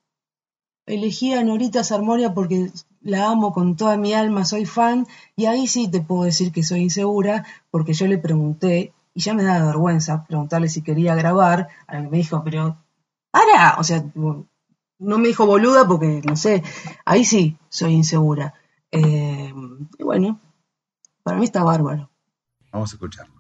elegí a Norita Sarmoria porque la amo con toda mi alma, soy fan, y ahí sí te puedo decir que soy insegura, porque yo le pregunté, y ya me da vergüenza preguntarle si quería grabar, me dijo, pero, ¡para! O sea, no me dijo boluda porque, no sé, ahí sí soy insegura. Eh, y bueno, para mí está bárbaro. Vamos a escucharlo.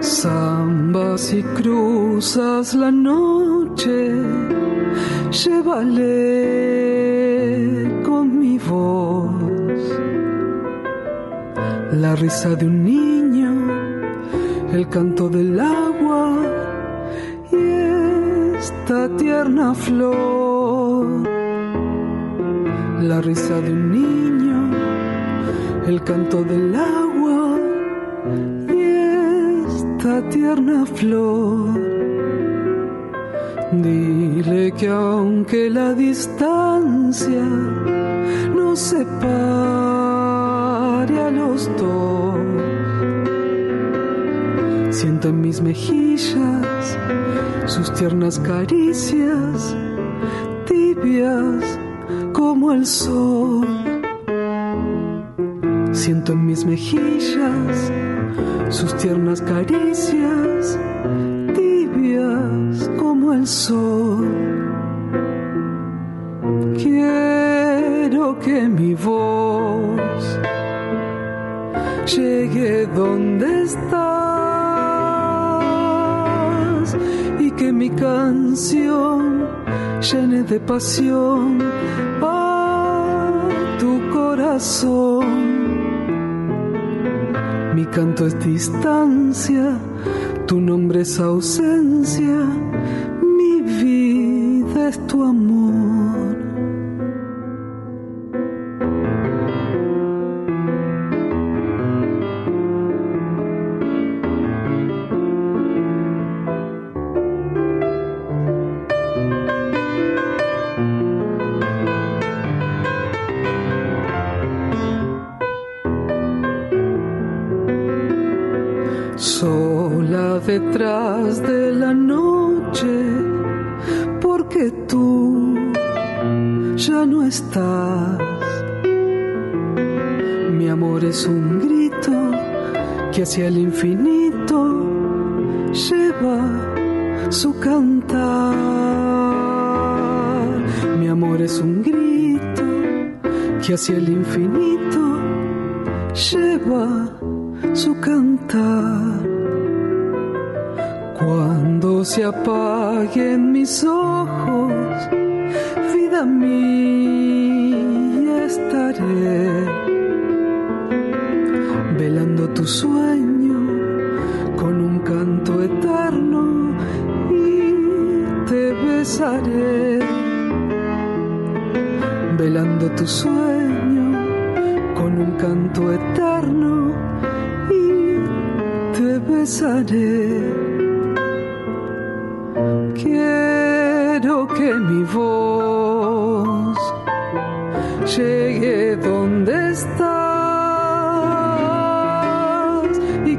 Zambas y cruzas la noche, la risa de un niño, el canto del agua y esta tierna flor. La risa de un niño, el canto del agua y esta tierna flor. Dile que aunque la distancia nos separe a los dos, siento en mis mejillas sus tiernas caricias, tibias como el sol. Siento en mis mejillas sus tiernas caricias, tibias como el sol. De pasión a tu corazón. Mi canto es distancia, tu nombre es ausencia, begin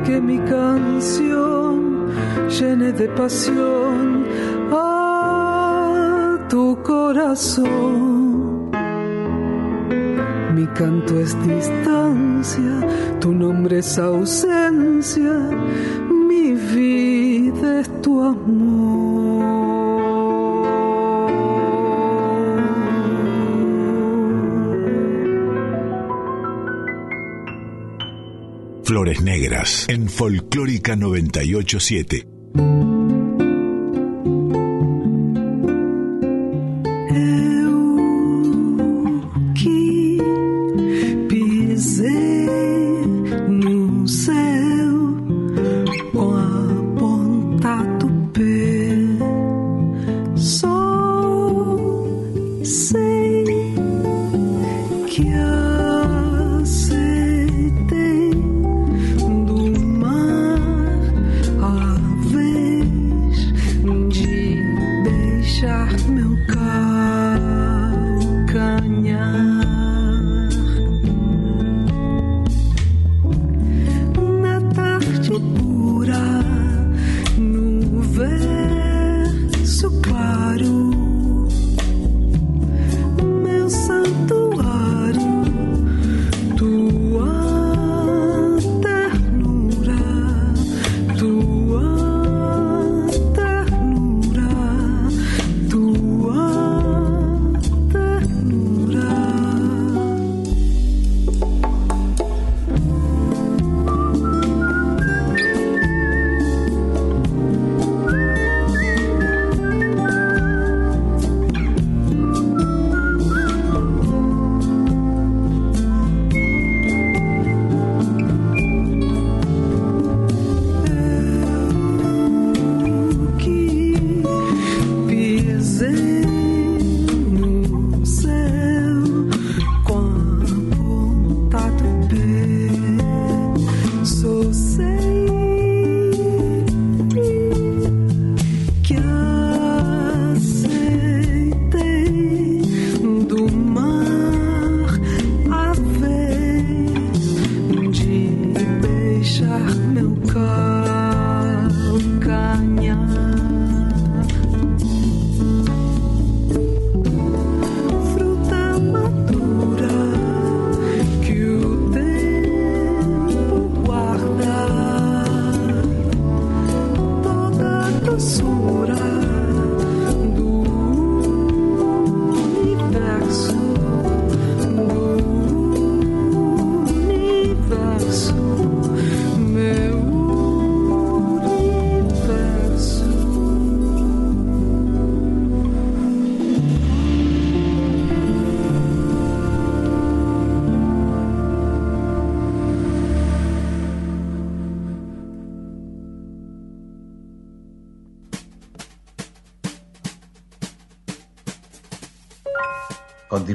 que mi canción llene de pasión a tu corazón. Mi canto es distancia, tu nombre es ausencia, mi vida es tu amor. Flores Negras en Folclórica 987.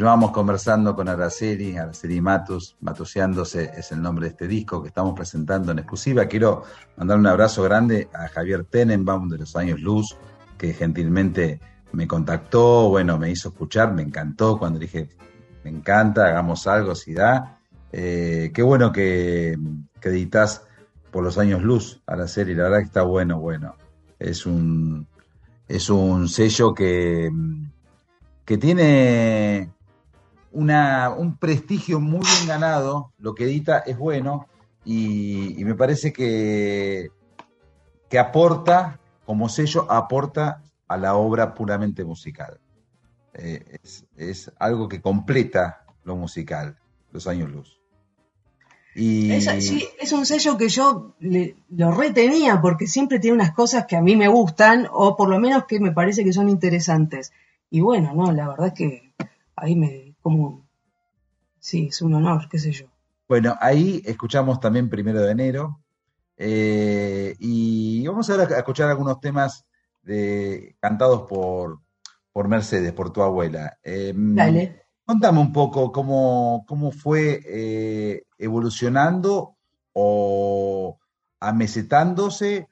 Continuamos conversando con Araceli, Araceli Matus, Matuseándose es el nombre de este disco que estamos presentando en exclusiva. Quiero mandar un abrazo grande a Javier Tenenbaum de los años Luz, que gentilmente me contactó, bueno, me hizo escuchar, me encantó cuando dije, me encanta, hagamos algo, si da. Eh, qué bueno que, que editas por los años Luz, Araceli, la verdad que está bueno, bueno. Es un, es un sello que que tiene una, un prestigio muy bien ganado, lo que edita es bueno y, me parece que, que aporta, como sello, aporta a la obra puramente musical. Eh, es, es, algo que completa lo musical, los años luz. Y... Sí, es un sello que yo le, lo retenía porque siempre tiene unas cosas que a mí me gustan o por lo menos que me parece que son interesantes. Y bueno, no, la verdad es que ahí me, como, sí, es un honor, qué sé yo. Bueno, ahí escuchamos también primero de enero. Eh, y vamos ahora a escuchar algunos temas de, cantados por, por Mercedes, por tu abuela. Eh, Dale. Contame un poco cómo, cómo fue eh, evolucionando o amesetándose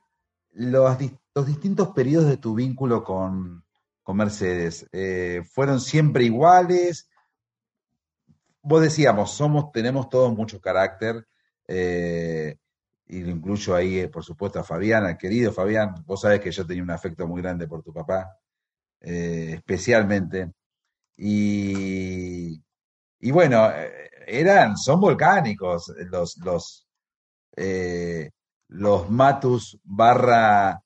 los, los distintos periodos de tu vínculo con, con Mercedes? Eh, ¿Fueron siempre iguales? Vos decíamos, somos, tenemos todos mucho carácter, eh, y lo incluyo ahí, eh, por supuesto, a Fabián, al querido Fabián. Vos sabés que yo tenía un afecto muy grande por tu papá, eh, especialmente. Y, y, bueno, eh, eran, son volcánicos los, los, eh, los Matus barra,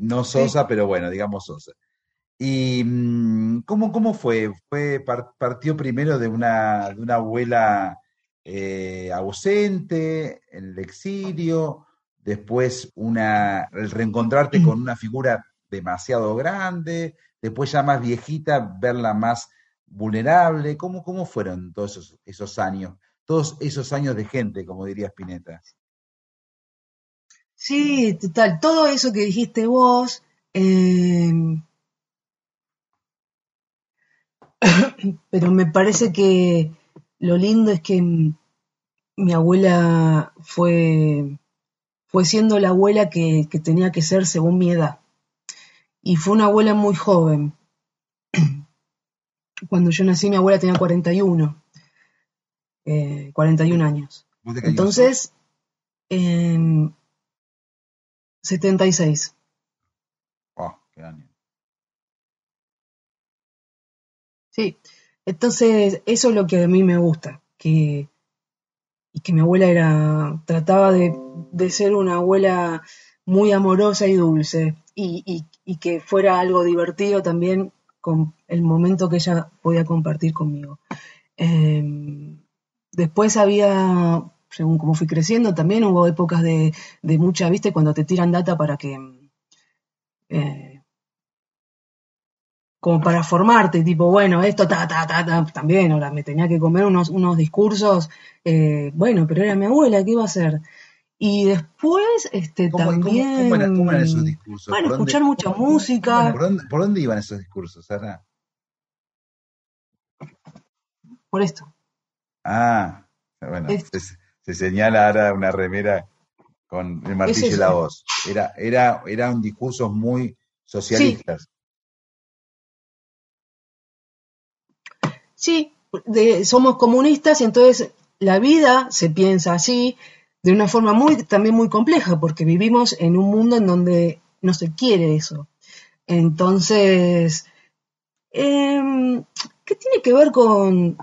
no Sosa, sí. pero bueno, digamos Sosa. ¿Y mm, cómo, cómo fue? fue? Partió primero de una, de una abuela eh, ausente, en el exilio, después una, el reencontrarte con una figura demasiado grande, después ya más viejita, verla más vulnerable. ¿Cómo, cómo fueron todos esos, esos años? Todos esos años de gente, como diría Spinetta. Sí, total. Todo eso que dijiste vos. Eh pero me parece que lo lindo es que mi abuela fue, fue siendo la abuela que, que, tenía que ser según mi edad. Y fue una abuela muy joven. Cuando yo nací mi abuela tenía 41, eh, 41 años. Entonces, eh, 76. Oh, qué año. Entonces eso es lo que a mí me gusta, que, y que mi abuela era, trataba de, ser una abuela muy amorosa y dulce, y, que fuera algo divertido también con el momento que ella podía compartir conmigo. Eh, después había, según como fui creciendo, también hubo épocas de, de mucha, viste, cuando te tiran data para que... Eh, como para formarte, tipo, bueno, esto, ta, ta, ta, ta, también, ahora me tenía que comer unos, unos discursos, eh, bueno, pero era mi abuela, ¿qué iba a hacer? Y después, este, ¿Cómo, también... ¿cómo, cómo, eran, ¿Cómo, eran, esos discursos? Bueno, escuchar dónde, mucha música. ¿por dónde, ¿por dónde, iban esos discursos, Sara? Por esto. Ah, bueno, se, se, señala ahora una remera con el martillo y la voz. Era, era, eran discursos muy socialistas. Sí. Sí, de, somos comunistas y entonces la vida se piensa así de una forma muy también muy compleja porque vivimos en un mundo en donde no se quiere eso. Entonces, eh, ¿qué tiene que ver con,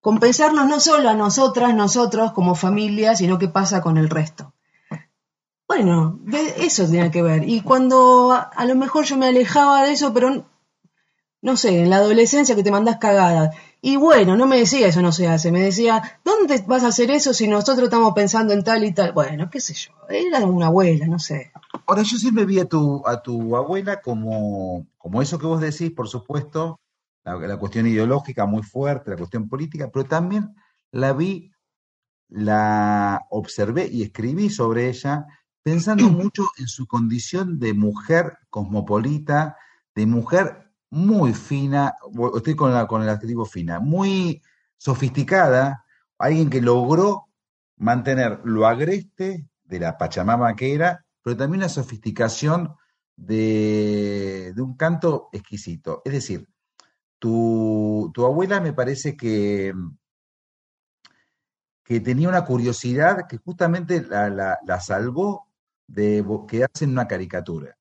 con pensarnos no solo a nosotras, nosotros como familia, sino qué pasa con el resto? Bueno, eso tiene que ver. Y cuando a lo mejor yo me alejaba de eso, pero no sé, en la adolescencia que te mandás cagadas. Y bueno, no me decía eso no se hace, me decía, ¿dónde vas a hacer eso si nosotros estamos pensando en tal y tal? Bueno, qué sé yo, era una abuela, no sé. Ahora, yo siempre vi a tu, a tu abuela como, como eso que vos decís, por supuesto, la, la cuestión ideológica muy fuerte, la cuestión política, pero también la vi, la observé y escribí sobre ella, pensando mucho en su condición de mujer cosmopolita, de mujer muy fina, estoy con, la, con el adjetivo fina, muy sofisticada, alguien que logró mantener lo agreste de la Pachamama que era, pero también la sofisticación de, de un canto exquisito. Es decir, tu, tu abuela me parece que, que tenía una curiosidad que justamente la, la- la salvó de quedarse en una caricatura.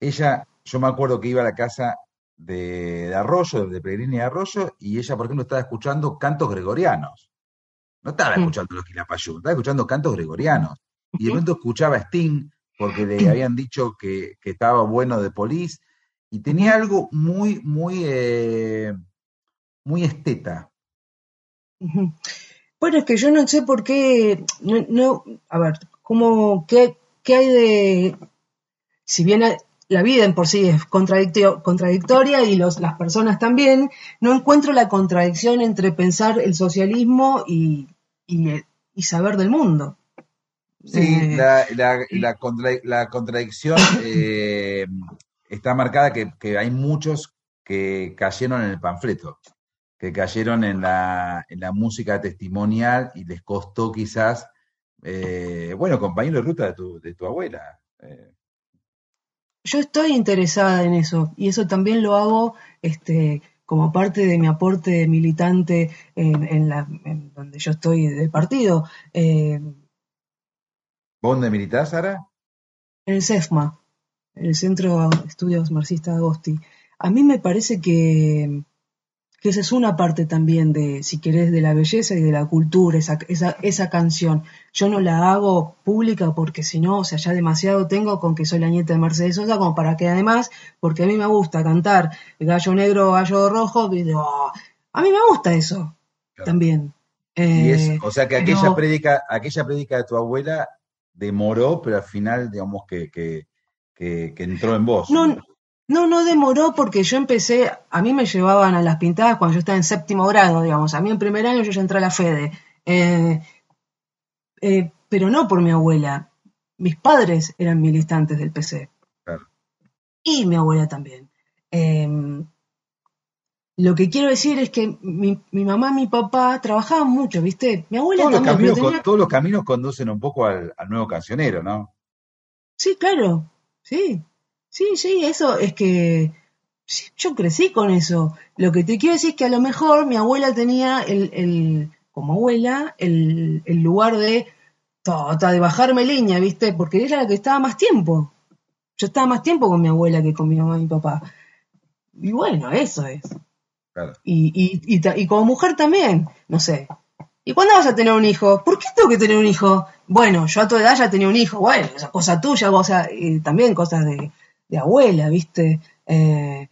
Ella, yo me acuerdo que iba a la casa de, de Arroyo, de Pellegrini de Arroyo, y ella, por ejemplo, estaba escuchando cantos gregorianos. No estaba escuchando los Quilapayún, estaba escuchando cantos gregorianos. Y de pronto escuchaba a Sting, porque le habían dicho que, que estaba bueno de Police, y tenía algo muy, muy, eh, muy esteta. Bueno, es que yo no sé por qué, no, no- a ver, ¿cómo, qué, qué hay de, si bien la vida en por sí es contradictoria y los, las personas también, no encuentro la contradicción entre pensar el socialismo y, y, eh, y saber del mundo. Sí, Eh, la, la, la contra- la contradicción eh, está marcada que, que hay muchos que cayeron en el panfleto, que cayeron en la, en la música testimonial y les costó quizás, eh, bueno, compañero de ruta de tu, de tu abuela. eh, Yo estoy interesada en eso y eso también lo hago este, como parte de mi aporte militante en, en la, en donde yo estoy de partido, eh, ¿Vos dónde militás, Sara? en el CEFMA, en el Centro de Estudios Marxista de Agosti. A mí me parece que, que esa es una parte también de, si querés, de la belleza y de la cultura, esa, esa, esa canción. Yo no la hago pública porque si no, o sea, ya demasiado tengo con que soy la nieta de Mercedes Sosa como para que además, porque a mí me gusta cantar gallo negro, gallo rojo, y digo, "Oh", a mí me gusta eso Claro. también. Y es, Eh, o sea que pero- aquella prédica, aquella prédica de tu abuela demoró, pero al final, digamos, que, que, que, que entró en vos. No, no, no demoró porque yo empecé, a mí me llevaban a las pintadas cuando yo estaba en séptimo grado, digamos, a mí en primer año yo ya entré a la FEDE, Eh, eh, pero no por mi abuela, mis padres eran militantes del PC Claro. y mi abuela también. Eh, lo que quiero decir es que mi, mi mamá y mi papá trabajaban mucho, ¿viste? Mi abuela Todos también, caminos, tenía- todos los caminos conducen un poco al, al nuevo cancionero, ¿no? Sí, claro, sí, sí, sí, eso es que yo crecí con eso. Lo que te quiero decir es que a lo mejor mi abuela tenía el, el como abuela, el, el lugar de, ta, ta, de bajarme leña, ¿viste? Porque ella era la que estaba más tiempo. Yo estaba más tiempo con mi abuela que con mi mamá y mi papá. Y bueno, eso es. Claro. Y, y, y, y como mujer también, no sé. ¿Y cuándo vas a tener un hijo? ¿Por qué tengo que tener un hijo? Bueno, yo a tu edad ya tenía un hijo, bueno, esa cosa tuya, cosa, y también cosas de, de abuela, ¿viste? Eh,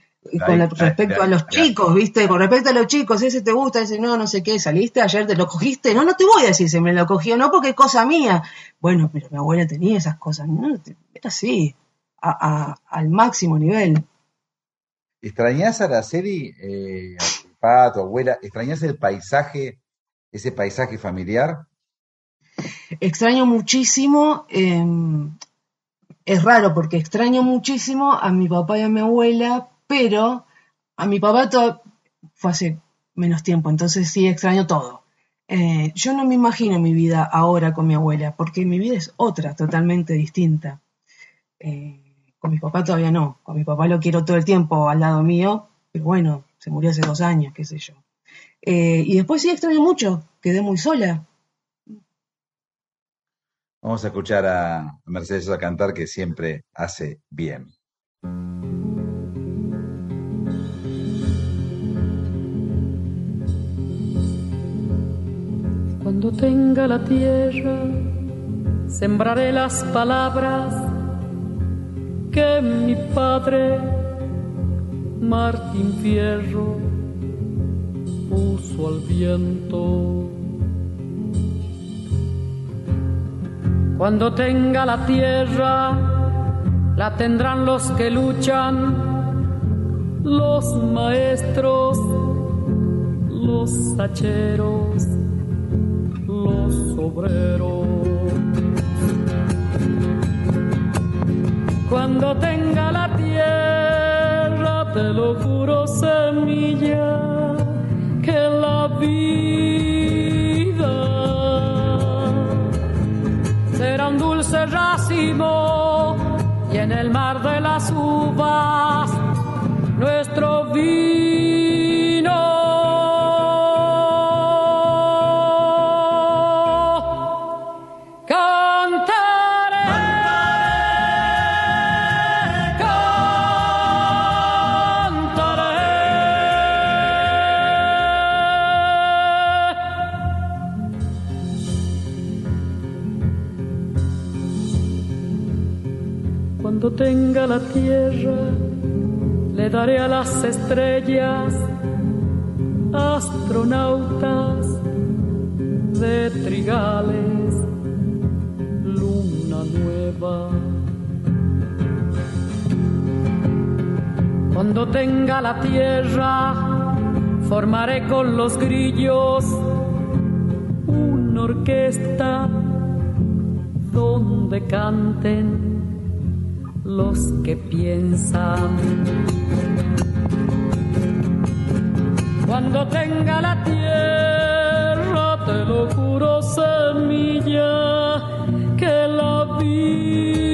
con la- respecto a los chicos, ¿viste? Con respecto a los chicos, ese te gusta, ese no, no sé qué, saliste ayer, te lo cogiste, no, no te voy a decir si me lo cogió, no porque es cosa mía. Bueno, pero mi abuela tenía esas cosas, ¿no? Era así, a, a- al máximo nivel. ¿Extrañás a Araceli, eh, a tu papá, a tu abuela? ¿Extrañás el paisaje, ese paisaje familiar? Extraño muchísimo, eh, es raro porque extraño muchísimo a mi papá y a mi abuela, pero a mi papá fue hace menos tiempo, entonces sí extraño todo. Eh, yo no me imagino mi vida ahora con mi abuela, porque mi vida es otra, totalmente distinta. Eh, con mi papá todavía no, con mi papá lo quiero todo el tiempo al lado mío, pero bueno, se murió hace dos años, qué sé yo. Eh, y después sí extraño mucho, quedé muy sola. Vamos a escuchar a Mercedes Sosa cantar que siempre hace bien. Cuando tenga la tierra, sembraré las palabras que mi padre, Martín Fierro, puso al viento. Cuando tenga la tierra, la tendrán los que luchan, los maestros, los hacheros los obreros. Cuando tenga la tierra te lo juro, semilla, que la vida un dulce racimo y en el mar de las uvas nuestro vino. Le daré a las estrellas astronautas de trigales, luna nueva. Cuando tenga la tierra, formaré con los grillos una orquesta donde canten los que piensan. Cuando tenga la tierra, te lo juro, semilla, que la vida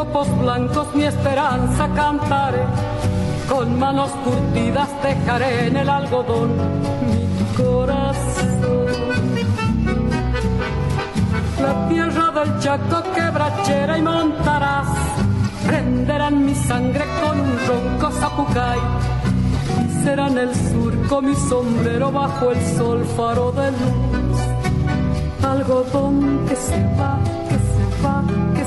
copos blancos mi esperanza cantaré con manos curtidas dejaré en el algodón mi corazón. La tierra del Chaco quebrachera y montarás prenderán mi sangre con un ronco zapucay. Serán el surco mi sombrero bajo el sol faro de luz. Algodón que se va, que se va,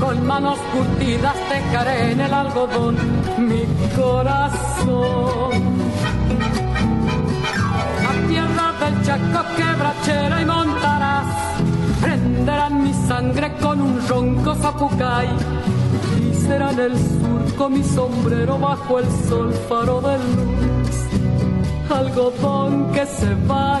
Con manos curtidas dejaré en el algodón mi corazón. La tierra del Chaco quebrachera y montarás prenderán mi sangre con un ronco zapucay y será en el surco mi sombrero bajo el sol faro de luz. Algodón que se va,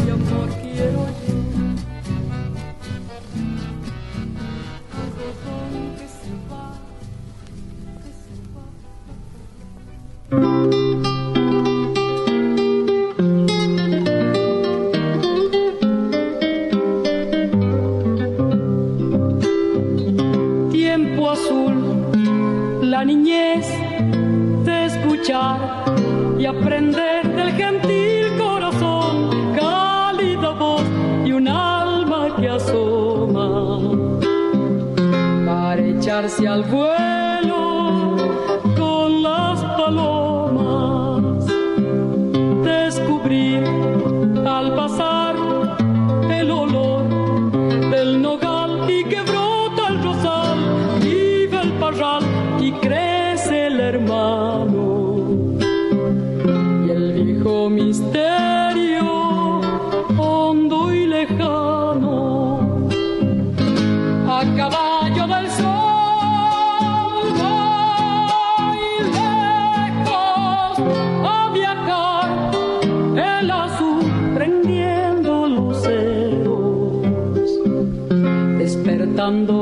despertando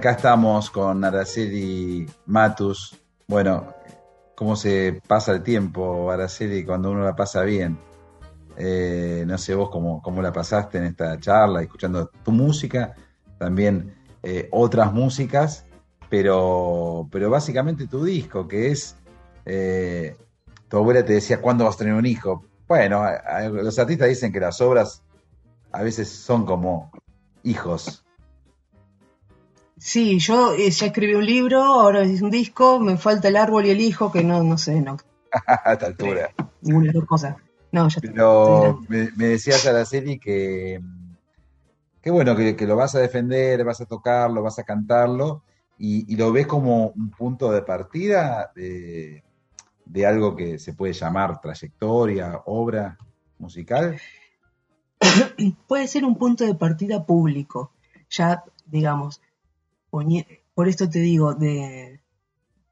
acá estamos con Araceli Matus. Bueno, cómo se pasa el tiempo, Araceli, cuando uno la pasa bien. Eh, no sé vos cómo, cómo la pasaste en esta charla, escuchando tu música, también eh, otras músicas, pero, pero básicamente tu disco, que es, eh, tu abuela te decía, ¿cuándo vas a tener un hijo? Bueno, los artistas dicen que las obras a veces son como hijos. Sí, yo eh, ya escribí un libro, ahora es un disco, me falta el árbol y el hijo, que no, no sé, no, a esta altura. ninguna de las dos cosas. No, ya Pero me, me decías, Araceli, que, que bueno, que, que lo vas a defender, vas a tocarlo, vas a cantarlo, y, y lo ves como un punto de partida de, de algo que se puede llamar trayectoria, obra musical. puede ser un punto de partida público. Ya, digamos, por esto te digo, de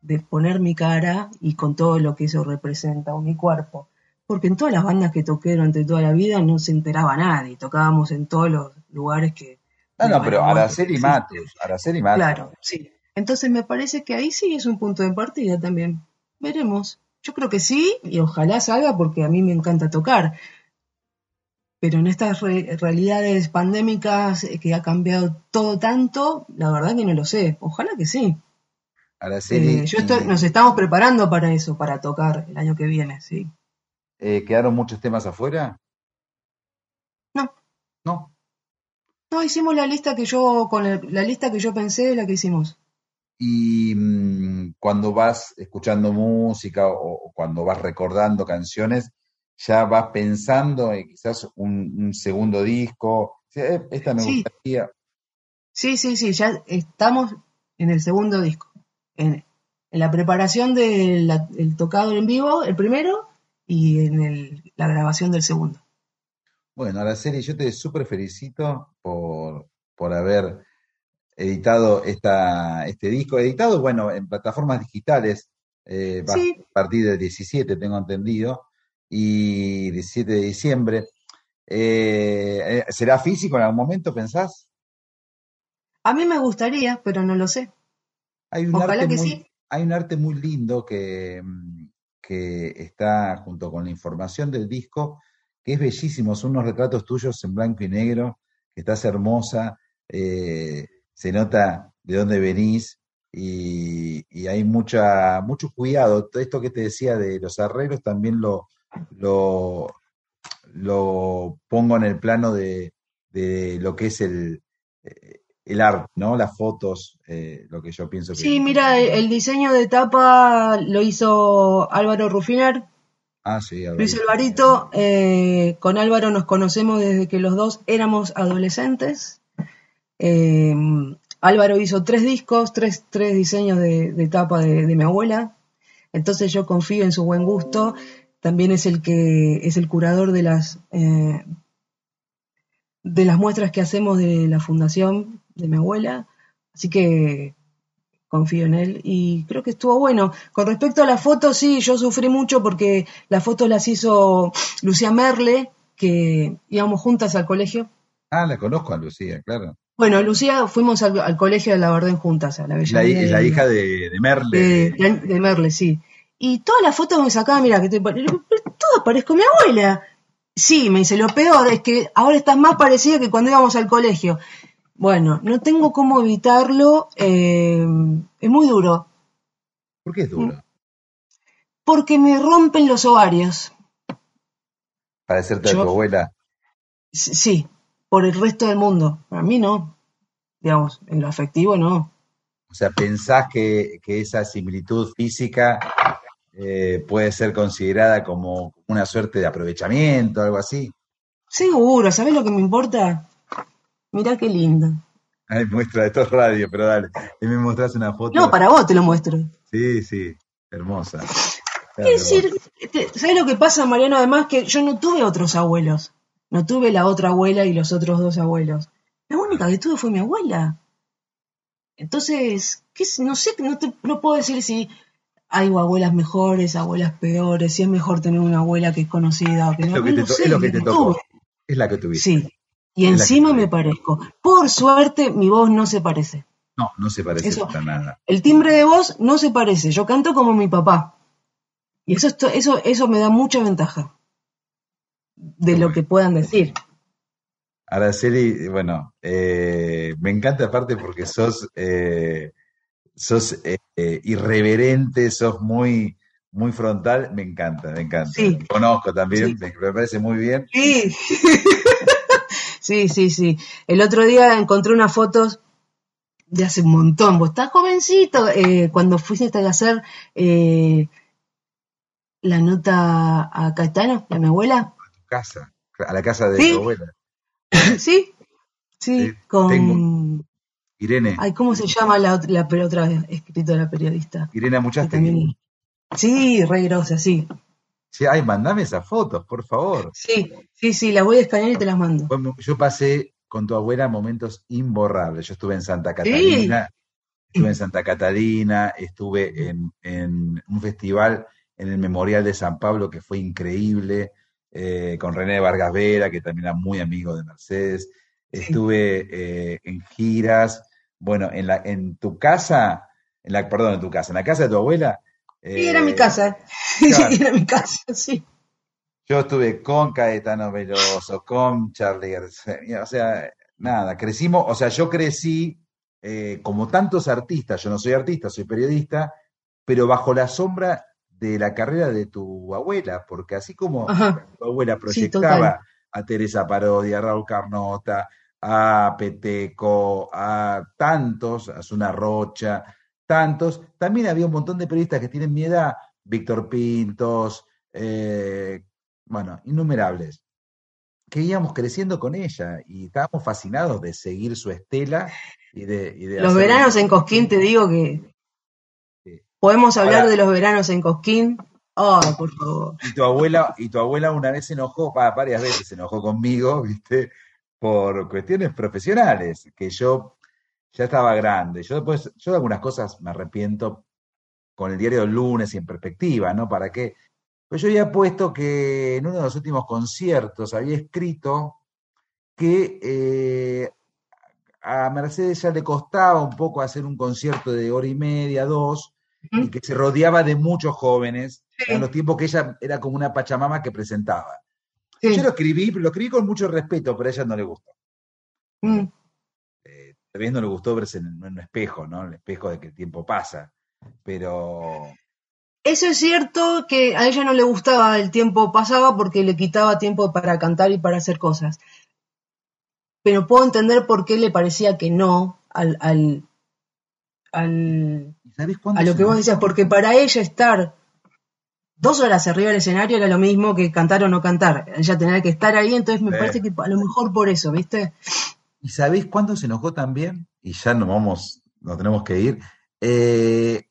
de poner mi cara y con todo lo que eso representa, o mi cuerpo. Porque en todas las bandas que toqué durante toda la vida no se enteraba nadie, tocábamos en todos los lugares que... No, no, pero Araceli sí, Matus, Araceli Matus. Claro, sí. Entonces me parece que ahí sí es un punto de partida también. Veremos. Yo creo que sí, y ojalá salga porque a mí me encanta tocar. Pero en estas re- realidades pandémicas eh, que ha cambiado todo tanto, la verdad que no lo sé. Ojalá que sí. Araceli, Eh, yo estoy- nos estamos preparando para eso, para tocar el año que viene, sí. eh, ¿quedaron muchos temas afuera? No. No. No, hicimos la lista que yo, con el- la lista que yo pensé, la que hicimos. Y mm, cuando vas escuchando música o, o cuando vas recordando canciones, ya vas pensando en quizás un, un segundo disco. Eh, Esta me Sí. gustaría. Sí, sí, sí, ya estamos en el segundo disco. En, en la preparación del el tocado en vivo, el primero, y en el- la grabación del segundo. Bueno, Araceli, yo te súper felicito por, por haber editado esta, este disco. Editado, bueno, en plataformas digitales, eh, Sí. a partir del 17, tengo entendido, y 17 de diciembre. Eh, eh, ¿será físico en algún momento, pensás? A mí me gustaría, pero no lo sé. Hay un Ojalá arte que muy, sí. hay un arte muy lindo que, mm, que está junto con la información del disco, que es bellísimo. Son unos retratos tuyos en blanco y negro, que estás hermosa, eh, se nota de dónde venís y, y hay mucha, mucho cuidado. Todo esto que te decía de los arreglos también lo, lo, lo pongo en el plano de, de lo que es el, eh, el arte, ¿no? Las fotos, eh, lo que yo pienso que... Sí, mira, el, el diseño de tapa lo hizo Álvaro Rufiner, Ah, sí, Luis Alvarito. Alvarito. eh, con Álvaro nos conocemos desde que los dos éramos adolescentes. Eh, Álvaro hizo tres discos, tres, tres diseños de, de tapa de, de mi abuela. Entonces yo confío en su buen gusto. También es el que es el curador de las eh, de las muestras que hacemos de la fundación de mi abuela. Así que confío en él y creo que estuvo bueno. Con respecto a las fotos, sí, yo sufrí mucho porque las fotos las hizo Lucía Merle, que íbamos juntas al colegio. Ah, la conozco a Lucía, claro. Bueno, Lucía, fuimos al, al colegio de la Verdén juntas, a la Es la, la hija de, de Merle. de Merle, sí. Y todas las fotos me sacaba, mira, que pare- todas parezco mi abuela. Sí, me dice, lo peor es que ahora estás más parecida que cuando íbamos al colegio. Bueno, no tengo cómo evitarlo, eh, es muy duro, ¿Por qué es duro? porque me rompen los ovarios. Parecerte a Yo- tu abuela. Sí, por el resto del mundo. Para mí no. Digamos, en lo afectivo no. O sea, ¿pensás que, que esa similitud física eh, puede ser considerada como una suerte de aprovechamiento, algo así? Seguro, ¿sabes lo que me importa? Mirá qué lindo. Ay, muestra, esto es radio, pero dale. Y me mostrás una foto. No, para vos te lo muestro. Sí, sí, hermosa. Es decir, ¿sabes lo que pasa, Mariano? Además que yo no tuve otros abuelos. No tuve la otra abuela y los otros dos abuelos. La única que tuve fue mi abuela. Entonces, ¿qué, no sé, no, te, no puedo decir si hay abuelas mejores, abuelas peores, si es mejor tener una abuela que es conocida o que Es no. que no te, to- sé, es lo que te tocó. tuve. Es la que tuviste. Sí. Y Es encima me parezco. Por suerte, mi voz no se parece. No, no se parece Eso. para nada. El timbre de voz no se parece. Yo canto como mi papá. Y eso, eso, eso me da mucha ventaja de lo que puedan decir. Araceli, bueno, eh, me encanta aparte porque sos, eh, sos eh, eh, irreverente, sos muy, muy frontal, me encanta, me encanta. Sí. Te Conozco también, Sí. me, me parece muy bien. Sí. sí, sí, sí. El otro día encontré unas fotos de hace un montón. Vos estás jovencito. eh, cuando fuiste a hacer eh, la nota a Caetano, a mi abuela. Tu casa, a la casa de Sí. tu abuela. Sí, sí, Sí, con... tengo. Irene, Ay, ¿cómo se llama la, la, pe- otra escritora periodista? Irene Muchaste. también- Sí, re grosa, sí. Sí, ay, mandame esas fotos, por favor. Sí, sí, sí, las voy a escanear y te las mando. Bueno, Yo pasé con tu abuela momentos imborrables. Yo estuve en Santa Catalina. estuve en Santa Catalina, estuve en, en un festival en el Memorial de San Pablo que fue increíble, eh, con René Vargas Vera, que también era muy amigo de Mercedes. Estuve eh, en giras, bueno, en, la, en tu casa, en la, perdón, en tu casa, en la casa de tu abuela. Sí, era eh, mi casa. claro. Sí, era mi casa, sí. Yo estuve con Caetano Veloso, con Charlie García, o sea, nada, crecimos, o sea, yo crecí eh, como tantos artistas, yo no soy artista, soy periodista, pero bajo la sombra de la carrera de tu abuela, porque así como Ajá. tu abuela proyectaba a Teresa Parodi, a Raúl Carnota, a Peteco, a tantos, a Zuna Rocha, tantos, también había un montón de periodistas que tienen mi edad, Víctor Pintos, eh, bueno, innumerables, que íbamos creciendo con ella y estábamos fascinados de seguir su estela y de, y de Los hacer- veranos en Cosquín, te digo que Sí. podemos hablar Ahora- de los veranos en Cosquín. Oh, por favor. Y tu abuela, y tu abuela una vez se enojó, va, varias veces se enojó conmigo, ¿viste? Por cuestiones profesionales, que yo ya estaba grande. Yo después, yo de algunas cosas me arrepiento con el diario del lunes y en perspectiva, ¿no? ¿Para qué? Pues yo había puesto que en uno de los últimos conciertos había escrito que eh, a Mercedes ya le costaba un poco hacer un concierto de hora y media, dos, y que se rodeaba de muchos jóvenes, Sí. en los tiempos que ella era como una pachamama que presentaba. Sí. Yo lo escribí, lo escribí con mucho respeto, pero a ella no le gustó. Mm. Eh, vez no le gustó verse en, un espejo, ¿no? El espejo de que el tiempo pasa. Pero Eso es cierto que a ella no le gustaba el tiempo pasaba porque le quitaba tiempo para cantar y para hacer cosas. Pero puedo entender por qué le parecía que no al, al, al- ¿sabés cuándo a lo que vos decías, porque para ella estar dos horas arriba del escenario era lo mismo que cantar o no cantar. Ella tenía que estar ahí, entonces me Sí. parece que a lo mejor por eso, ¿viste? ¿Y sabéis cuándo se enojó también? Y ya nos vamos, nos tenemos que ir. Eh,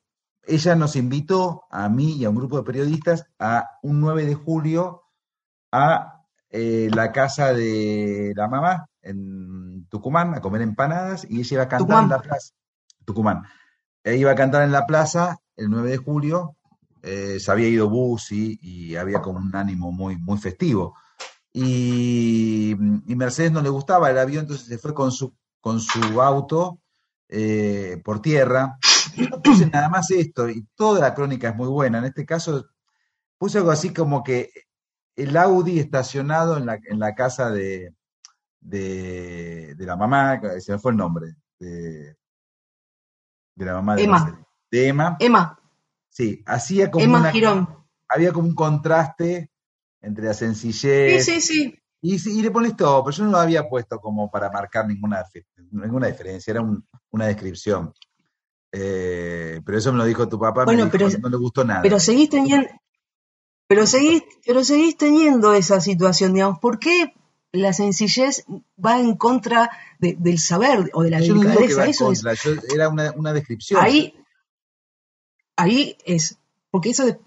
ella nos invitó a mí y a un grupo de periodistas a un 9 de julio a eh, la casa de la mamá en Tucumán a comer empanadas y ella iba a cantar Tucumán. en la plaza. Tucumán. Ella iba a cantar en la plaza el 9 de julio. Eh, se había ido Bussi y había como un ánimo muy, muy festivo. Y, y Mercedes no le gustaba el avión, entonces se fue con su, con su auto eh, por tierra. Yo no puse nada más esto, y toda la crónica es muy buena. En este caso, puse algo así como que el Audi estacionado en la, en la casa de, de, de la mamá, se me fue el nombre, de, de la mamá de Emma. Mercedes. De Emma. Emma, Sí, hacía como Emma una- Girón. había como un contraste entre la sencillez sí, sí. y, sí, y le pones todo, pero yo no lo había puesto como para marcar ninguna, ninguna diferencia, era un- una descripción. Eh, pero eso me lo dijo tu papá, me Bueno, dijo, pero- no le gustó nada. Pero seguís teniendo, pero seguís, pero seguís teniendo esa situación, digamos, ¿por qué la sencillez va en contra de- del saber o de la yo no digo que delicadeza? en Eso es, contra, yo- era una, una descripción. ahí, ahí es, porque eso de,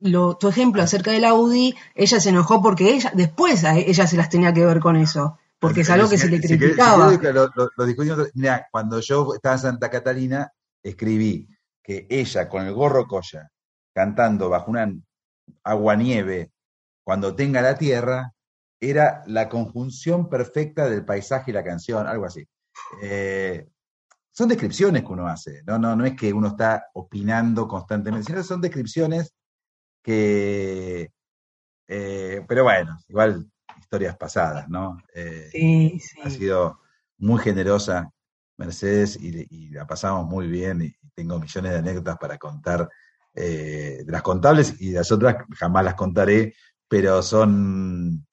lo, tu ejemplo acerca del Audi, ella se enojó porque ella, después a ella se las tenía que ver con eso, porque es algo que se le criticaba. querés que lo, lo- lo discutimos, mirá, cuando yo estaba en Santa Catalina, escribí que ella con el gorro colla, cantando bajo una aguanieve, cuando tenga la tierra, era la conjunción perfecta del paisaje y la canción, algo así. Eh, son descripciones que uno hace, no, no, no es que uno está opinando constantemente, sino son descripciones que, eh, pero bueno, igual historias pasadas, ¿no? Eh, Sí, sí. ha sido muy generosa Mercedes y, y la pasamos muy bien y tengo millones de anécdotas para contar eh, de las contables y de las otras jamás las contaré, pero son,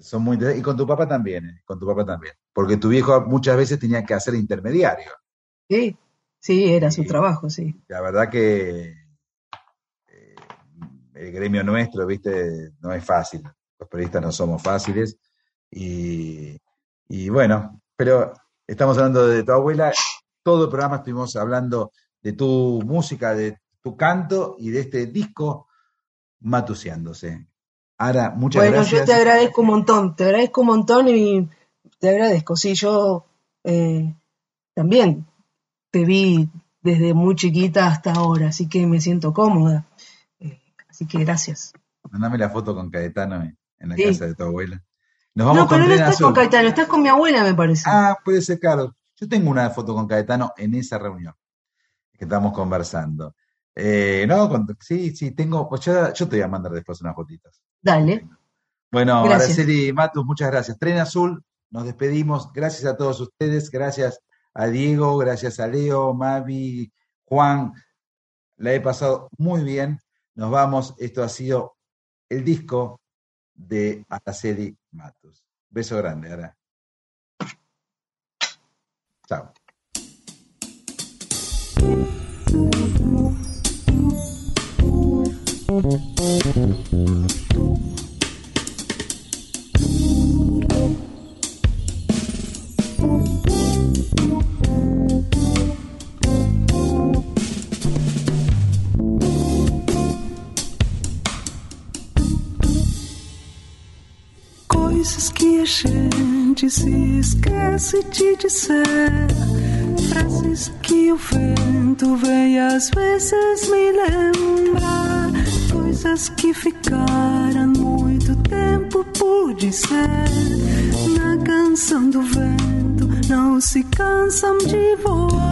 son muy interesantes. Y con tu papá también, con tu papá también, porque tu viejo muchas veces tenía que hacer intermediario. Sí, sí, era su trabajo, sí. La verdad que eh, el gremio nuestro, viste, no es fácil. Los periodistas no somos fáciles. Y, y bueno, pero estamos hablando de tu abuela. Todo el programa estuvimos hablando de tu música, de tu canto y de este disco matuseándose. Ara, muchas Bueno, gracias. yo te agradezco un montón, te agradezco un montón y te agradezco. Sí, yo eh, también te vi desde muy chiquita hasta ahora, así que me siento cómoda. Eh, así que gracias. Mandame la foto con Caetano en en la Sí. casa de tu abuela. Nos vamos No, pero con no estás con. Caetano, estás con mi abuela, me parece. Ah, puede ser, claro. Yo tengo una foto con Caetano en esa reunión que estamos conversando. Eh, no, con- sí, sí, tengo. Pues yo, yo te voy a mandar después unas fotitos. Dale. Bueno, Gracias. Araceli Matus, muchas gracias. Tren Azul, nos despedimos. Gracias a todos ustedes. Gracias a Diego, gracias a Leo, Mavi, Juan. La he pasado muy bien. Nos vamos. Esto ha sido el disco de Araceli Matus. Beso grande, Ara. Chao. Que a gente se esquece de dizer. Frases que o vento vem às vezes me lembrar. Coisas que ficaram muito tempo por dizer. Na canção do vento não se cansam de voar.